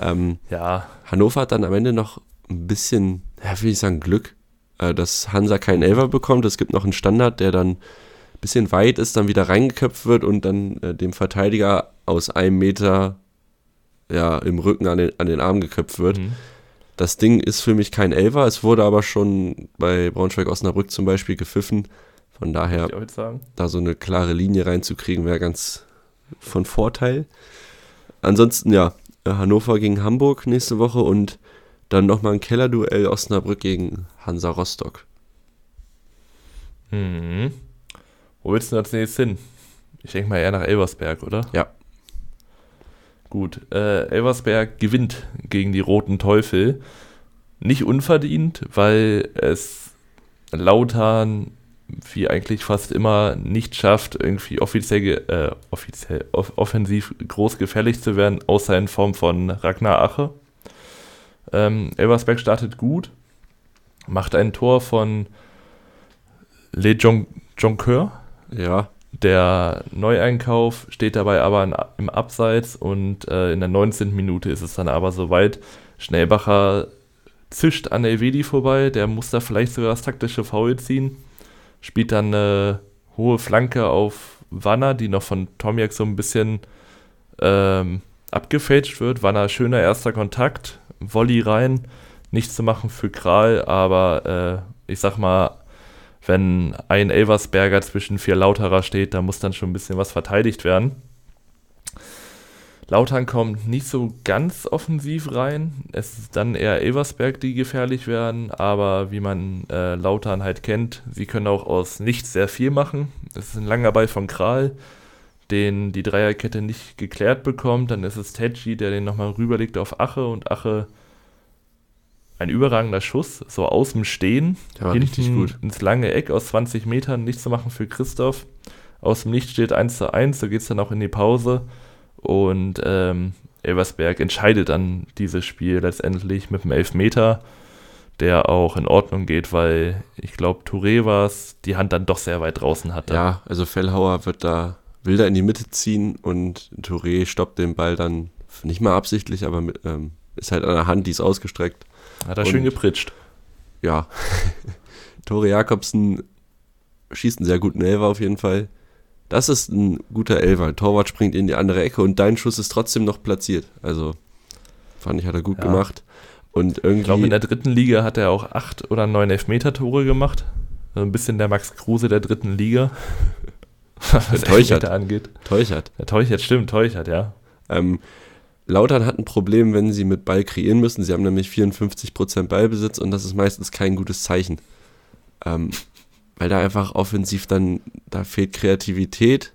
Ähm, Ja, Hannover hat dann am Ende noch ein bisschen, ja, will ich sagen, Glück, äh, dass Hansa keinen Elfer bekommt. Es gibt noch einen Standard, der dann ein bisschen weit ist, dann wieder reingeköpft wird und dann äh, dem Verteidiger aus einem Meter ja, im Rücken an den, an den Arm geköpft wird. mhm. Das Ding ist für mich kein Elfer. Es wurde aber schon bei Braunschweig-Osnabrück zum Beispiel gepfiffen. Von daher da so eine klare Linie reinzukriegen, wäre ganz von Vorteil. Ansonsten, ja, Hannover gegen Hamburg nächste Woche und dann nochmal ein Kellerduell Osnabrück gegen Hansa Rostock. Mhm. Wo willst du denn als nächstes hin? Ich denke mal eher nach Elversberg, oder? Ja. Gut, äh, Elversberg gewinnt gegen die Roten Teufel. Nicht unverdient, weil es Lautern wie eigentlich fast immer nicht schafft, irgendwie offiziell, äh, offiziell off offensiv groß gefährlich zu werden, außer in Form von Ragnar Ache. Ähm, Elversberg startet gut, macht ein Tor von Le Jonqueur. Ja. Der Neueinkauf steht dabei aber im Abseits und äh, in der 19. Minute ist es dann aber soweit. Schnellbacher zischt an Elvedi vorbei, der muss da vielleicht sogar das taktische Foul ziehen, spielt dann eine hohe Flanke auf Wanner, die noch von Tomiak so ein bisschen ähm, abgefälscht wird. Wanner schöner erster Kontakt, Volley rein, nichts zu machen für Kral, aber äh, ich sag mal, wenn ein Elversberger zwischen vier Lauterer steht, da muss dann schon ein bisschen was verteidigt werden. Lautern kommt nicht so ganz offensiv rein. Es ist dann eher Elversberg, die gefährlich werden. Aber wie man äh, Lautern halt kennt, sie können auch aus nichts sehr viel machen. Es ist ein langer Ball von Kral, den die Dreierkette nicht geklärt bekommt. Dann ist es Tedji, der den nochmal rüberlegt auf Ache und Ache ein überragender Schuss, so aus dem Stehen, hinten ins lange Eck aus 20 Metern, nichts zu machen für Christoph. Aus dem Licht steht 1 zu 1, so geht es dann auch in die Pause. Und ähm, Elversberg entscheidet dann dieses Spiel letztendlich mit einem Elfmeter, der auch in Ordnung geht, weil ich glaube, Touré war es, die Hand dann doch sehr weit draußen hatte. Ja, also Fellhauer wird da, will da in die Mitte ziehen und Touré stoppt den Ball dann nicht mal absichtlich, aber mit, ähm, ist halt an der Hand, die ist ausgestreckt. Hat er und, schön gepritscht. Ja. Tore Jakobsen schießt einen sehr guten Elfer auf jeden Fall. Das ist ein guter Elfer. Torwart springt in die andere Ecke und dein Schuss ist trotzdem noch platziert. Also fand ich, hat er gut ja. gemacht. Und irgendwie. Ich glaube, in der dritten Liga hat er auch acht oder neun Elfmeter-Tore gemacht. Also ein bisschen der Max Kruse der dritten Liga. was Teuchert angeht. Teuchert. Der Teuchert, stimmt, Teuchert, ja. Ähm, Lautern hat ein Problem, wenn sie mit Ball kreieren müssen. Sie haben nämlich 54% Ballbesitz und das ist meistens kein gutes Zeichen. Ähm, weil da einfach offensiv dann, da fehlt Kreativität,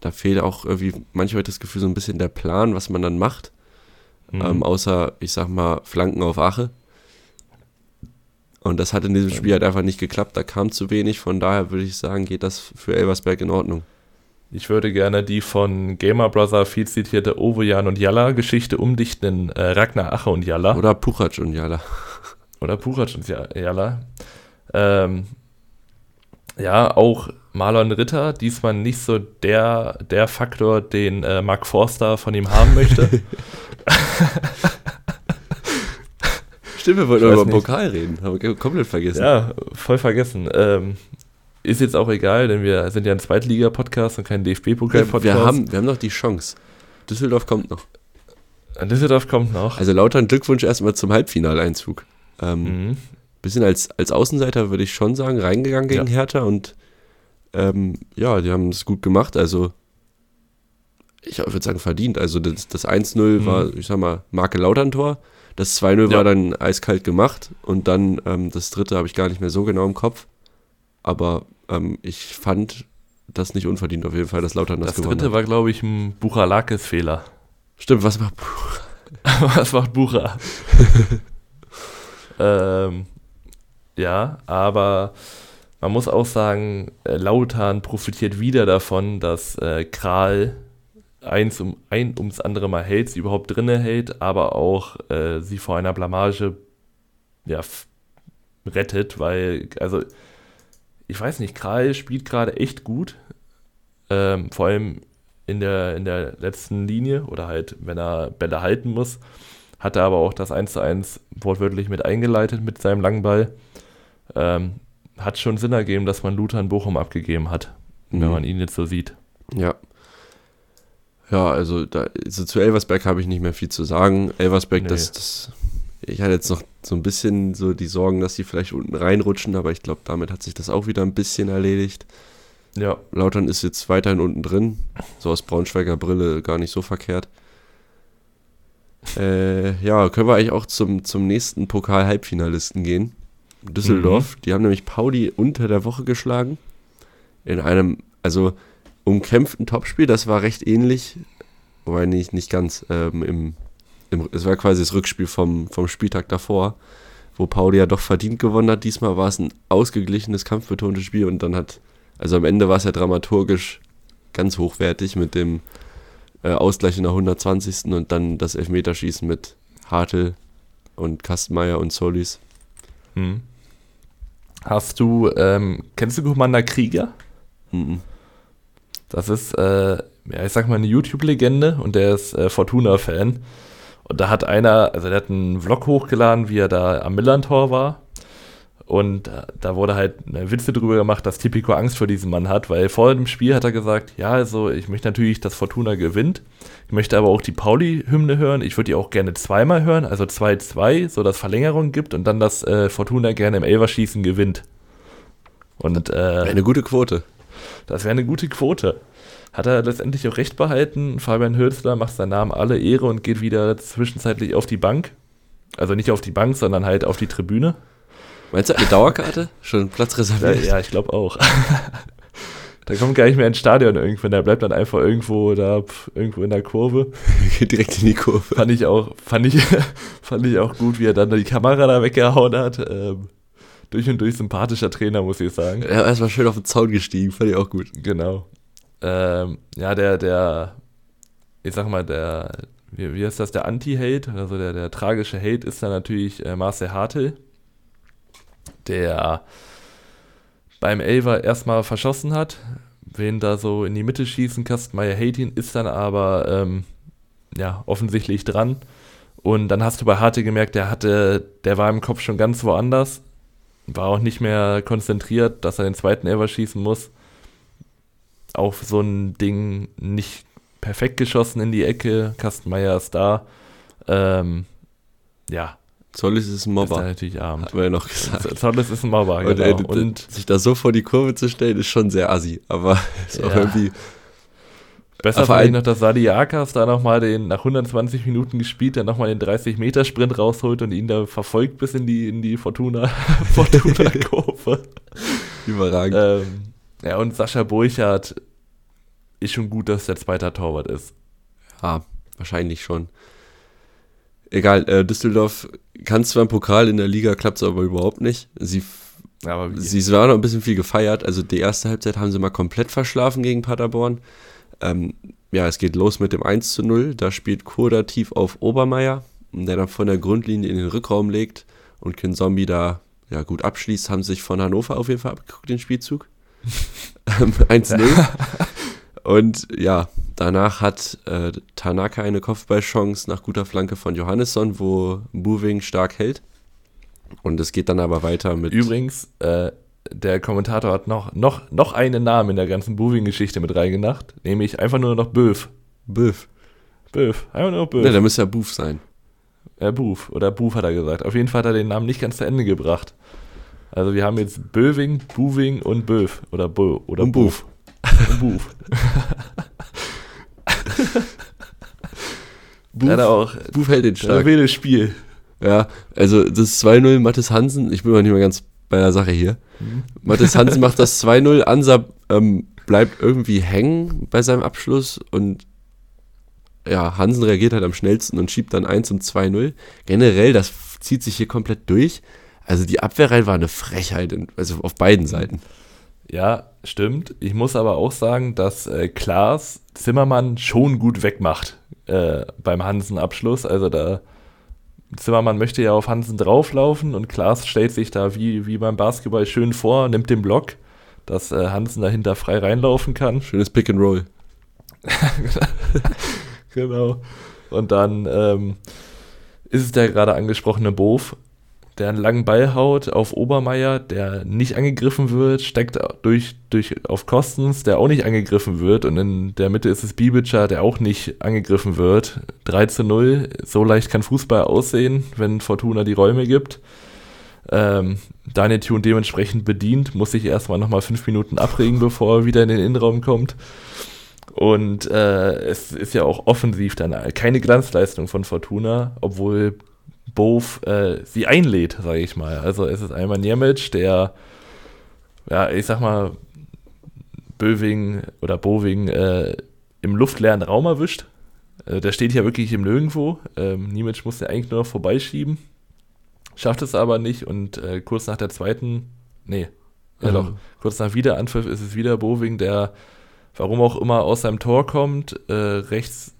da fehlt auch irgendwie manchmal das Gefühl so ein bisschen der Plan, was man dann macht. Mhm. Ähm, außer, ich sag mal, Flanken auf Ache. Und das hat in diesem Spiel halt einfach nicht geklappt, da kam zu wenig, von daher würde ich sagen, geht das für Elversberg in Ordnung. Ich würde gerne die von Gamer Brother viel zitierte Ovojan und Jalla Geschichte umdichten in äh, Ragnar Ache und Jalla. Oder Puchac und Jalla. Oder Puchac und Jalla. Ähm, ja, auch Marlon Ritter, diesmal nicht so der, der Faktor, den äh, Mark Forster von ihm haben möchte. Stimmt, wir wollten über den Pokal reden, haben wir komplett vergessen. Ja, voll vergessen. Ähm, ist jetzt auch egal, denn wir sind ja ein Zweitliga-Podcast und kein DFB-Pokal-Podcast. Wir haben, wir haben noch die Chance. Düsseldorf kommt noch. Düsseldorf kommt noch. Also lauter Glückwunsch erstmal zum Halbfinaleinzug. Ähm, mhm bisschen als, als Außenseiter würde ich schon sagen, reingegangen gegen ja. Hertha und ähm, ja, die haben es gut gemacht. Also ich würde sagen verdient. Also das, das 1-0 mhm. war, ich sag mal, Marke Lautern-Tor. Das 2-0 ja. war dann eiskalt gemacht und dann ähm, das dritte habe ich gar nicht mehr so genau im Kopf. Aber ähm, ich fand das nicht unverdient auf jeden Fall, dass Lautern das, das gewonnen Das dritte war, glaube ich, ein Buchalakis-Fehler. Stimmt, was macht Bucher? was macht Bucher? ähm, ja, aber man muss auch sagen, äh, Lautern profitiert wieder davon, dass äh, Kral eins um, ein ums andere Mal hält, sie überhaupt drinne hält, aber auch äh, sie vor einer Blamage ja, rettet, weil, also, ich weiß nicht, Kral spielt gerade echt gut. Ähm, vor allem in der, in der letzten Linie oder halt, wenn er Bälle halten muss, hat er aber auch das 1 zu 1 wortwörtlich mit eingeleitet mit seinem langen Ball ähm, hat schon Sinn ergeben, dass man Luther in Bochum abgegeben hat, mhm. wenn man ihn jetzt so sieht. Ja. Ja, also, da, zu Elversberg habe ich nicht mehr viel zu sagen. Elversberg, nee. das, das, ich hatte jetzt noch so ein bisschen so die Sorgen, dass sie vielleicht unten reinrutschen, aber ich glaube, damit hat sich das auch wieder ein bisschen erledigt. Ja. Lautern ist jetzt weiterhin unten drin, so aus Braunschweiger Brille gar nicht so verkehrt. Äh, ja, können wir eigentlich auch zum, zum nächsten Pokal-Halbfinalisten gehen. Düsseldorf. Mhm. Die haben nämlich Pauli unter der Woche geschlagen. In einem, also umkämpften Topspiel. Das war recht ähnlich. Wobei nicht, nicht ganz. Ähm, im, im, es war quasi das Rückspiel vom, vom Spieltag davor, wo Pauli ja doch verdient gewonnen hat. Diesmal war es ein ausgeglichenes, kampfbetontes Spiel und dann hat, also am Ende war es ja dramaturgisch ganz hochwertig mit dem äh, Ausgleich in der 120. und dann das Elfmeterschießen mit Hartl und Kastenmeier und Solis. Hm. Hast du, ähm, kennst du Commander Krieger? Mhm. Das ist, äh, ja, ich sag mal, eine YouTube-Legende und der ist äh, Fortuna-Fan. Und da hat einer, also der hat einen Vlog hochgeladen, wie er da am Millantor war. Und äh, da wurde halt eine Witze drüber gemacht, dass Tipico Angst vor diesem Mann hat, weil vor dem Spiel hat er gesagt, ja, also ich möchte natürlich, dass Fortuna gewinnt. Ich möchte aber auch die Pauli-Hymne hören. Ich würde die auch gerne zweimal hören, also 2-2, so dass Verlängerung gibt und dann, dass äh, Fortuna gerne im Elverschießen gewinnt. Und äh, Eine gute Quote. das wäre eine gute Quote. Hat er letztendlich auch recht behalten. Fabian Hülsler macht seinen Namen alle Ehre und geht wieder zwischenzeitlich auf die Bank. Also nicht auf die Bank, sondern halt auf die Tribüne. Meinst du eine Dauerkarte? Schon Platz Ja, reserviert? ja ich glaube auch. da kommt gar nicht mehr ins Stadion irgendwann. Der bleibt dann einfach irgendwo da, irgendwo in der Kurve. Geht direkt in die Kurve. Fand ich auch, fand ich, fand ich auch gut, wie er dann die Kamera da weggehauen hat. Ähm, durch und durch sympathischer Trainer, muss ich sagen. Er ist erstmal schön auf den Zaun gestiegen, fand ich auch gut. Genau. Ähm, ja, der, der, ich sag mal, der, wie, wie heißt das, der Anti-Hate, also der, der tragische Hate ist dann natürlich äh, Marcel Hartl, der beim Elver erstmal verschossen hat, wen da so in die Mitte schießen, Kastenmeier hate ihn, ist dann aber, ähm, ja, offensichtlich dran. Und dann hast du bei Hartl gemerkt, der hatte, der war im Kopf schon ganz woanders, war auch nicht mehr konzentriert, dass er den zweiten Elver schießen muss auf so ein Ding nicht perfekt geschossen in die Ecke. Kastenmeier ist da. Ähm, ja, Zollis ist ein ist er Mobber. natürlich arm. Hat man ja noch gesagt. Zolles ist ein Mobber, Und, genau. ey, Und sich da so vor die Kurve zu stellen, ist schon sehr assi. Aber ist auch Ja. irgendwie. besser fand ich noch, dass Sadi Akas da nochmal den, nach 120 Minuten gespielt, dann nochmal den 30-Meter-Sprint rausholt und ihn da verfolgt bis in die, in die Fortuna, Fortuna-Kurve. Überragend. ähm, ja, und Sascha Burchardt ist schon gut, dass der zweiter Torwart ist. Ja, wahrscheinlich schon. Egal, äh, Düsseldorf kann zwar im Pokal, in der Liga klappt es aber überhaupt nicht. Sie, Aber sie waren noch ein bisschen viel gefeiert. Also die erste Halbzeit haben sie mal komplett verschlafen gegen Paderborn. Ähm, ja, es geht los mit dem 1 zu 0. Da spielt Kurda tief auf Obermeier, der dann von der Grundlinie in den Rückraum legt und Kin Zombie da ja, gut abschließt. Haben sich von Hannover auf jeden Fall abgeguckt, den Spielzug. Ähm, 1 0. Und ja, danach hat äh, Tanaka eine Kopfballchance nach guter Flanke von Johannesson, wo Moving stark hält. Und es geht dann aber weiter mit. Übrigens, äh, der Kommentator hat noch, noch, noch einen Namen in der ganzen Booving-Geschichte mit reingedacht, nämlich einfach nur noch Böf. Böf. Böf, einfach nur Böf. Ne, da müsste ja Boof sein. äh, Boof, oder Boof hat er gesagt. Auf jeden Fall hat er den Namen nicht ganz zu Ende gebracht. Also wir haben jetzt Böving, Booving und Böf. Oder Bö, oder Und Boof. Und. Boof, Hat er auch. Boof hält den Stark. wildes Spiel. Ja, also das ist 2-0 Mathis Hansen. Ich bin mal nicht mehr ganz bei der Sache hier. Mhm. Mathis Hansen macht das 2-0. Ansa ähm, bleibt irgendwie hängen bei seinem Abschluss und ja, Hansen reagiert halt am schnellsten und schiebt dann 1 und 2-0. Generell, das zieht sich hier komplett durch. Also die Abwehrreihe war eine Frechheit, also auf beiden Seiten. Ja, stimmt. Ich muss aber auch sagen, dass äh, Klaas Zimmermann schon gut wegmacht äh, beim Hansen-Abschluss. Also da Zimmermann möchte ja auf Hansen drauflaufen und Klaas stellt sich da wie, wie beim Basketball schön vor, nimmt den Block, dass äh, Hansen dahinter frei reinlaufen kann. Schönes Pick and Roll. Genau. Und dann ähm, ist es der gerade angesprochene Bof, der einen langen Ball haut auf Obermeier, der nicht angegriffen wird, steckt durch, durch auf Kostens, der auch nicht angegriffen wird. Und in der Mitte ist es Bibica, der auch nicht angegriffen wird. 3 zu 0. So leicht kann Fußball aussehen, wenn Fortuna die Räume gibt. Ähm, Daniel Thun dementsprechend bedient, muss sich erstmal nochmal fünf Minuten abregen, bevor er wieder in den Innenraum kommt. Und äh, es ist ja auch offensiv dann keine Glanzleistung von Fortuna, obwohl Bove äh, sie einlädt, sage ich mal. Also es ist einmal Niemic, der, ja, ich sag mal, Böving oder Boving äh, im luftleeren Raum erwischt. Äh, der steht ja wirklich im Nirgendwo. Ähm, Niemic muss ja eigentlich nur noch vorbeischieben. Schafft es aber nicht und äh, kurz nach der zweiten, nee, ja, Ja. doch, kurz nach Wiederanpfiff ist es wieder Boving, der warum auch immer aus seinem Tor kommt, äh, rechts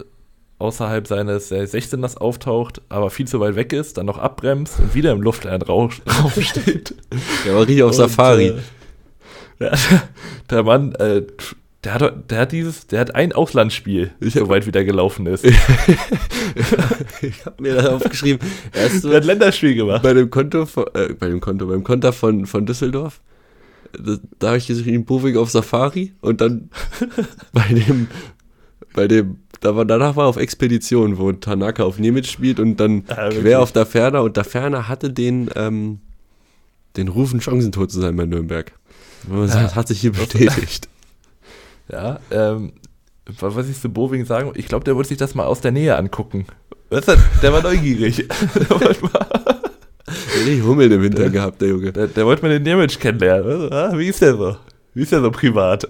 außerhalb seines äh, 16ers auftaucht, aber viel zu weit weg ist, dann noch abbremst und wieder im Luftleeren Raum steht. Der war richtig auf und, Safari. Äh, ja, der Mann, äh, der hat, der hat dieses, der hat ein Auslandsspiel, ich soweit wieder gelaufen ist. ich habe mir da aufgeschrieben, er so hat Länderspiel gemacht. Bei dem Konto, von, äh, bei dem Konto, beim Konter von, von Düsseldorf, da, da habe ich geschrieben, Boving auf Safari und dann bei dem, bei dem, da war, danach war auf Expedition, wo Tanaka auf Nimitz spielt und dann ah, quer auf der Ferner und der Ferner hatte den, ähm, den Rufen, Chancentor zu sein bei Nürnberg. Das ja. hat sich hier bestätigt. Ja, ähm, was ich zu Boving sagen, ich glaube, der wollte sich das mal aus der Nähe angucken. Der war neugierig. der. Der Hummel im Winter gehabt, der Junge. Der, der wollte mal den Damage kennenlernen. Ah, wie ist der so? Wie ist der so privat?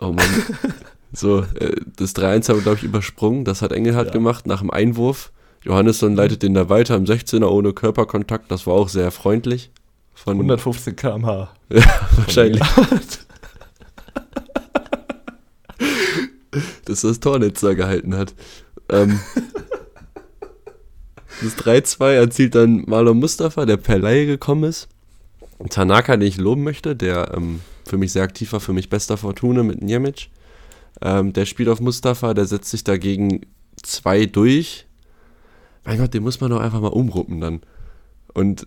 Oh Mann. So, äh, das 3-1 haben wir, glaube ich, übersprungen. Das hat Engelhardt ja. gemacht nach dem Einwurf. Johannesson leitet den da weiter im 16er ohne Körperkontakt. Das war auch sehr freundlich. Von 115 km/h. Ja, wahrscheinlich. dass das Tornetz da gehalten hat. Ähm, das 3-2 erzielt dann Marlon Mustafa, der per Laie gekommen ist. Tanaka, den ich loben möchte, der ähm, für mich sehr aktiv war, für mich bester Fortune mit Njemic. Ähm, der spielt auf Mustafa, der setzt sich dagegen zwei durch. Mein Gott, den muss man doch einfach mal umruppen dann. Und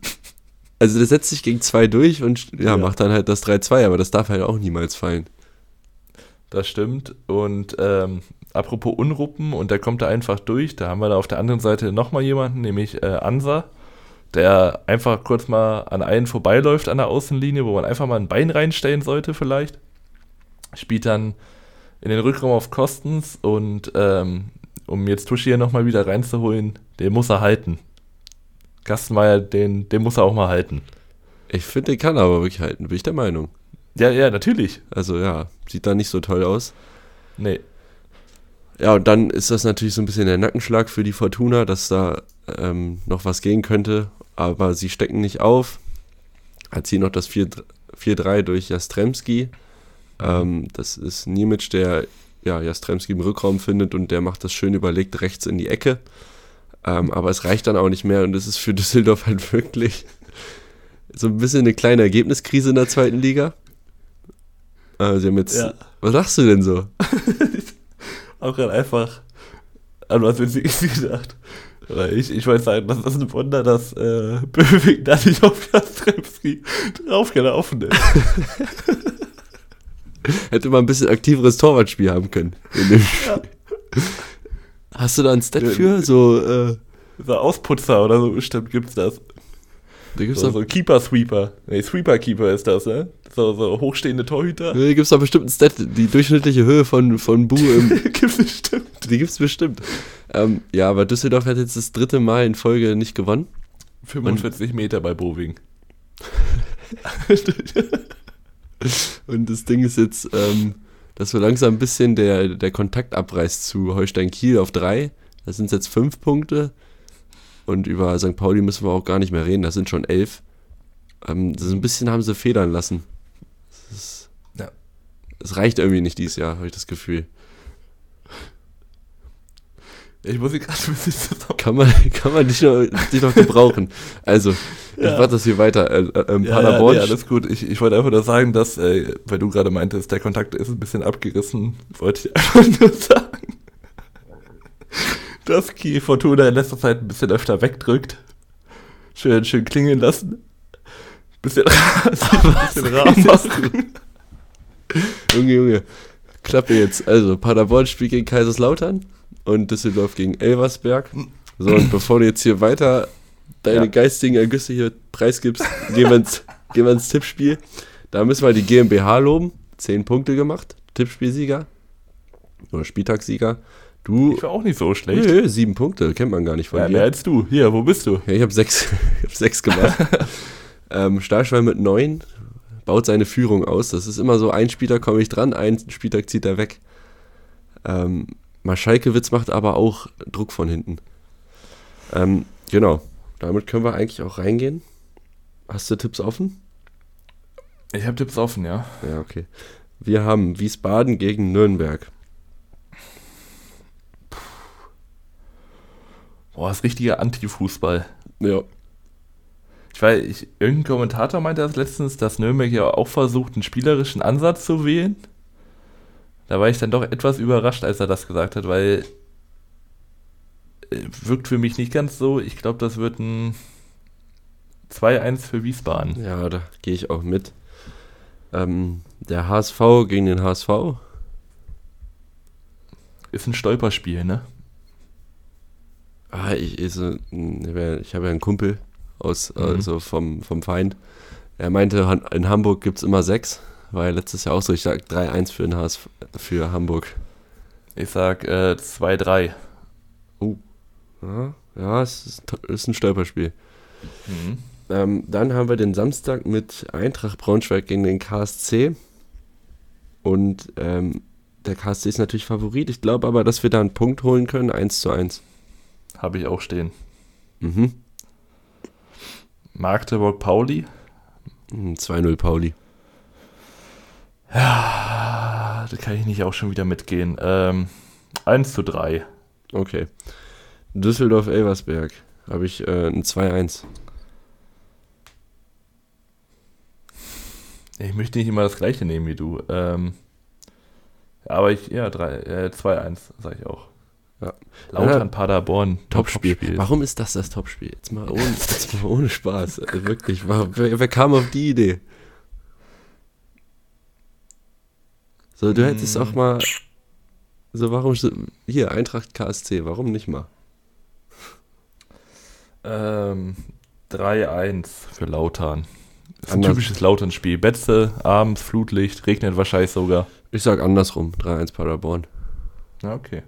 also der setzt sich gegen zwei durch und ja, ja. macht dann halt das 3-2, aber das darf halt auch niemals fallen. Das stimmt. Und ähm, apropos Unruppen, und der kommt da einfach durch. Da haben wir da auf der anderen Seite nochmal jemanden, nämlich äh, Ansa, der einfach kurz mal an einen vorbeiläuft an der Außenlinie, wo man einfach mal ein Bein reinstellen sollte, vielleicht. Spielt dann in den Rückraum auf Kostens und ähm, um jetzt Tuschi hier nochmal wieder reinzuholen, den muss er halten. Gastenmeier, den, den muss er auch mal halten. Ich finde, den kann er aber wirklich halten, bin ich der Meinung. Ja, ja, natürlich. Also ja, sieht da nicht so toll aus. Nee. Ja, und dann ist das natürlich so ein bisschen der Nackenschlag für die Fortuna, dass da ähm, noch was gehen könnte, aber sie stecken nicht auf. Hat sie noch das 4-3 durch Jastremski. Ähm, das ist Niemic, der ja, Jastremski im Rückraum findet und der macht das schön überlegt rechts in die Ecke. Ähm, aber es reicht dann auch nicht mehr und es ist für Düsseldorf halt wirklich so ein bisschen eine kleine Ergebniskrise in der zweiten Liga. Äh, sie haben jetzt. Ja. Was sagst du denn so? auch gerade einfach an was Witziges gedacht. Weil ich, ich wollte sagen, das ist ein Wunder, dass äh, Böwing da nicht auf Jastremski draufgelaufen ist. Hätte man ein bisschen aktiveres Torwartspiel haben können. Ja. Hast du da ein Stat für? So, äh, so Ausputzer oder so bestimmt gibt's das. Da gibt's so, so Keeper Sweeper. Nee, Sweeper Keeper ist das, ne? So, so hochstehende Torhüter. Da gibt's da bestimmt ein Stat, die durchschnittliche Höhe von, von Bu im. gibt's bestimmt. Die gibt's bestimmt. Ähm, ja, aber Düsseldorf hat jetzt das dritte Mal in Folge nicht gewonnen. 45 Und, Meter bei Boving. Und das Ding ist jetzt, ähm, dass so langsam ein bisschen der, der Kontakt abreißt zu Holstein Kiel auf drei. Das sind jetzt fünf Punkte. Und über St. Pauli müssen wir auch gar nicht mehr reden. Das sind schon elf. Ähm, das ein bisschen haben sie federn lassen. Es ja. reicht irgendwie nicht dieses Jahr, habe ich das Gefühl. Ich muss sie gerade ein bisschen zusammen. Kann man, kann man dich noch, dich noch gebrauchen. Also, ja. ich mach das hier weiter. Äh, äh, ähm, ja, Paderborn. Ja, nee, alles gut. Ich, ich wollte einfach nur sagen, dass, äh, weil du gerade meintest, der Kontakt ist ein bisschen abgerissen, wollte ich einfach nur sagen dass Kiel Fortuna in letzter Zeit ein bisschen öfter wegdrückt. Schön, schön klingeln lassen. Bisschen, bisschen Rahmen machen. Junge, Junge. Klappe jetzt. Also, Paderborn spielt gegen Kaiserslautern und Düsseldorf gegen Elversberg. So, und bevor du jetzt hier weiter deine ja. geistigen Ergüsse hier preisgibst, gehen wir, ins, gehen wir ins Tippspiel. Da müssen wir die GmbH loben. Zehn Punkte gemacht. Tippspielsieger. Oder Spieltagssieger. Du. Ich war auch nicht so schlecht. Nö, sieben Punkte, kennt man gar nicht von ja, dir. Mehr als du. Hier, wo bist du? Ja, ich habe sechs, ich hab sechs gemacht. ähm, Stahlschwein mit neun baut seine Führung aus. Das ist immer so, ein Spieler komme ich dran, ein Spieler zieht er weg. Ähm, Maschalkewitz macht aber auch Druck von hinten. Ähm, genau. Damit können wir eigentlich auch reingehen. Hast du Tipps offen? Ich habe Tipps offen, ja. Ja, okay. Wir haben Wiesbaden gegen Nürnberg. Boah, ist richtiger Anti-Fußball. Ja. Ich weiß, ich, irgendein Kommentator meinte das letztens, dass Nürnberg ja auch versucht, einen spielerischen Ansatz zu wählen. Da war ich dann doch etwas überrascht, als er das gesagt hat, weil wirkt für mich nicht ganz so. Ich glaube, das wird ein 2-1 für Wiesbaden. Ja, da gehe ich auch mit. Ähm, der HSV gegen den HSV. Ist ein Stolperspiel, ne? Ah, ich, ich, ich habe ja einen Kumpel aus, mhm. also vom, vom Feind. Er meinte, in Hamburg gibt es immer sechs. War ja letztes Jahr auch so. Ich sag 3-1 für, den HSV, für Hamburg. Ich sag äh, 2-3. Oh. Ja, ja, es ist, ist ein Stolperspiel. Mhm. Ähm, dann haben wir den Samstag mit Eintracht Braunschweig gegen den KSC. Und ähm, der KSC ist natürlich Favorit. Ich glaube aber, dass wir da einen Punkt holen können, 1 zu 1. Habe ich auch stehen. Mhm. Magdeburg Pauli. 2-0 hm, Pauli. Ja, da kann ich nicht auch schon wieder mitgehen. Ähm, 1 zu 3. Okay. Düsseldorf-Elversberg habe ich äh, ein 2-1. Ich möchte nicht immer das gleiche nehmen wie du. Ähm, aber ich, ja, äh, 2-1, sage ich auch. Ja. Lautern, ja, Paderborn, Topspiel. Top Warum ist das das Topspiel? Jetzt mal ohne, jetzt mal ohne Spaß. Also wirklich, wer, wer, kam auf die Idee? So, du hättest hm. auch mal. So, warum. Hier, Eintracht KSC, warum nicht mal? Ähm, 3-1 für Lautern. Das ist ein typisches Lautern-Spiel. Betze, abends, Flutlicht, regnet wahrscheinlich sogar. Ich sag andersrum, 3-1 Paderborn. Ja, okay.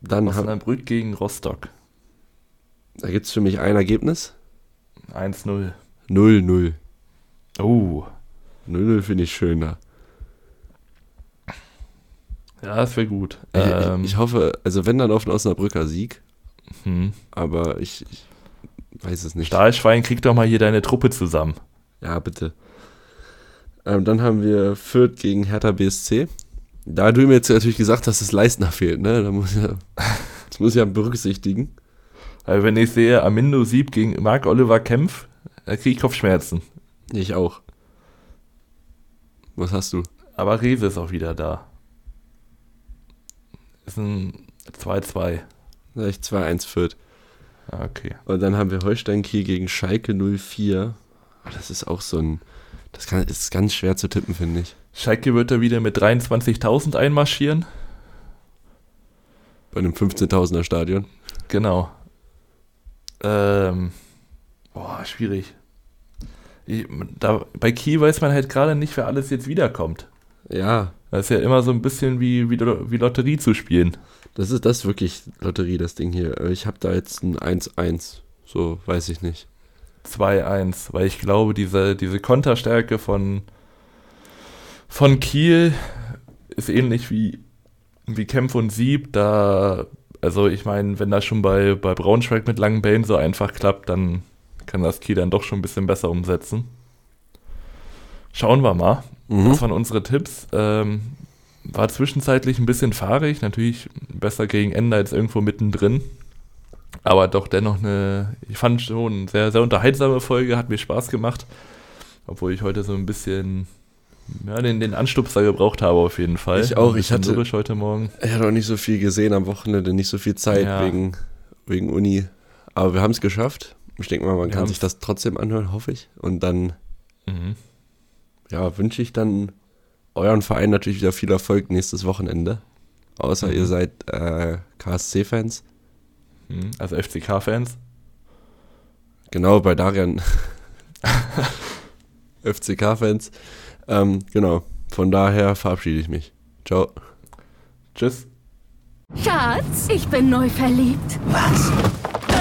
Dann Osnabrück gegen Rostock. Da gibt es für mich ein Ergebnis. 1-0. 0-0. Oh. 0-0 finde ich schöner. Ja, das wäre gut. Ich, ähm, ich, hoffe, also wenn dann auf einen Osnabrücker Sieg. Hm. Aber ich, ich weiß es nicht. Stahlschwein, krieg doch mal hier deine Truppe zusammen. Ja, bitte. Ähm, dann haben wir Fürth gegen Hertha BSC. Da du mir jetzt natürlich gesagt hast, dass Leistner fehlt, ne? Da muss ja, das muss ich ja berücksichtigen. Also wenn ich sehe, Amindo Sieb gegen Marc Oliver Kempf, da kriege ich Kopfschmerzen. Ich auch. Was hast du? Aber Rewe ist auch wieder da. Ist ein 2-2. Vielleicht 2-1 Fürth. Ah, okay. Und dann haben wir Holstein Kiel gegen Schalke 04. Das ist auch so ein. Das kann, ist ganz schwer zu tippen, finde ich. Schalke wird da wieder mit 23.000 einmarschieren. Bei einem 15.000er Stadion. Genau. Ähm, boah, schwierig. Ich, da, bei Kiel weiß man halt gerade nicht, wer alles jetzt wiederkommt. Ja. Das ist ja immer so ein bisschen wie, wie, wie Lotterie zu spielen. Das ist das ist wirklich Lotterie, das Ding hier. Ich habe da jetzt ein 1-1. So, weiß ich nicht. 2-1, weil ich glaube, diese, diese Konterstärke von, von Kiel ist ähnlich wie, wie Kempf und Sieb. Da, also ich meine, wenn das schon bei, bei Braunschweig mit langen Bällen so einfach klappt, dann kann das Kiel dann doch schon ein bisschen besser umsetzen. Schauen wir mal. Mhm. Das waren unsere Tipps. Ähm, war zwischenzeitlich ein bisschen fahrig, natürlich besser gegen Ende als irgendwo mittendrin. Aber doch dennoch eine, ich fand schon eine sehr, sehr unterhaltsame Folge, hat mir Spaß gemacht. Obwohl ich heute so ein bisschen ja, den, den Anstupser gebraucht habe auf jeden Fall. Ich auch, ich hatte heute Morgen. Ich hatte auch nicht so viel gesehen am Wochenende, nicht so viel Zeit ja. wegen, wegen Uni. Aber wir haben es geschafft. Ich denke mal, man wir kann sich das trotzdem anhören, hoffe ich. Und dann mhm. ja, wünsche ich dann euren Verein natürlich wieder viel Erfolg nächstes Wochenende. Außer mhm. ihr seid äh, KSC-Fans. Mhm. Also FCK-Fans. Genau, bei Darian FCK-Fans. Ähm, genau, von daher verabschiede ich mich. Ciao. Tschüss. Schatz, ich bin neu verliebt. Was?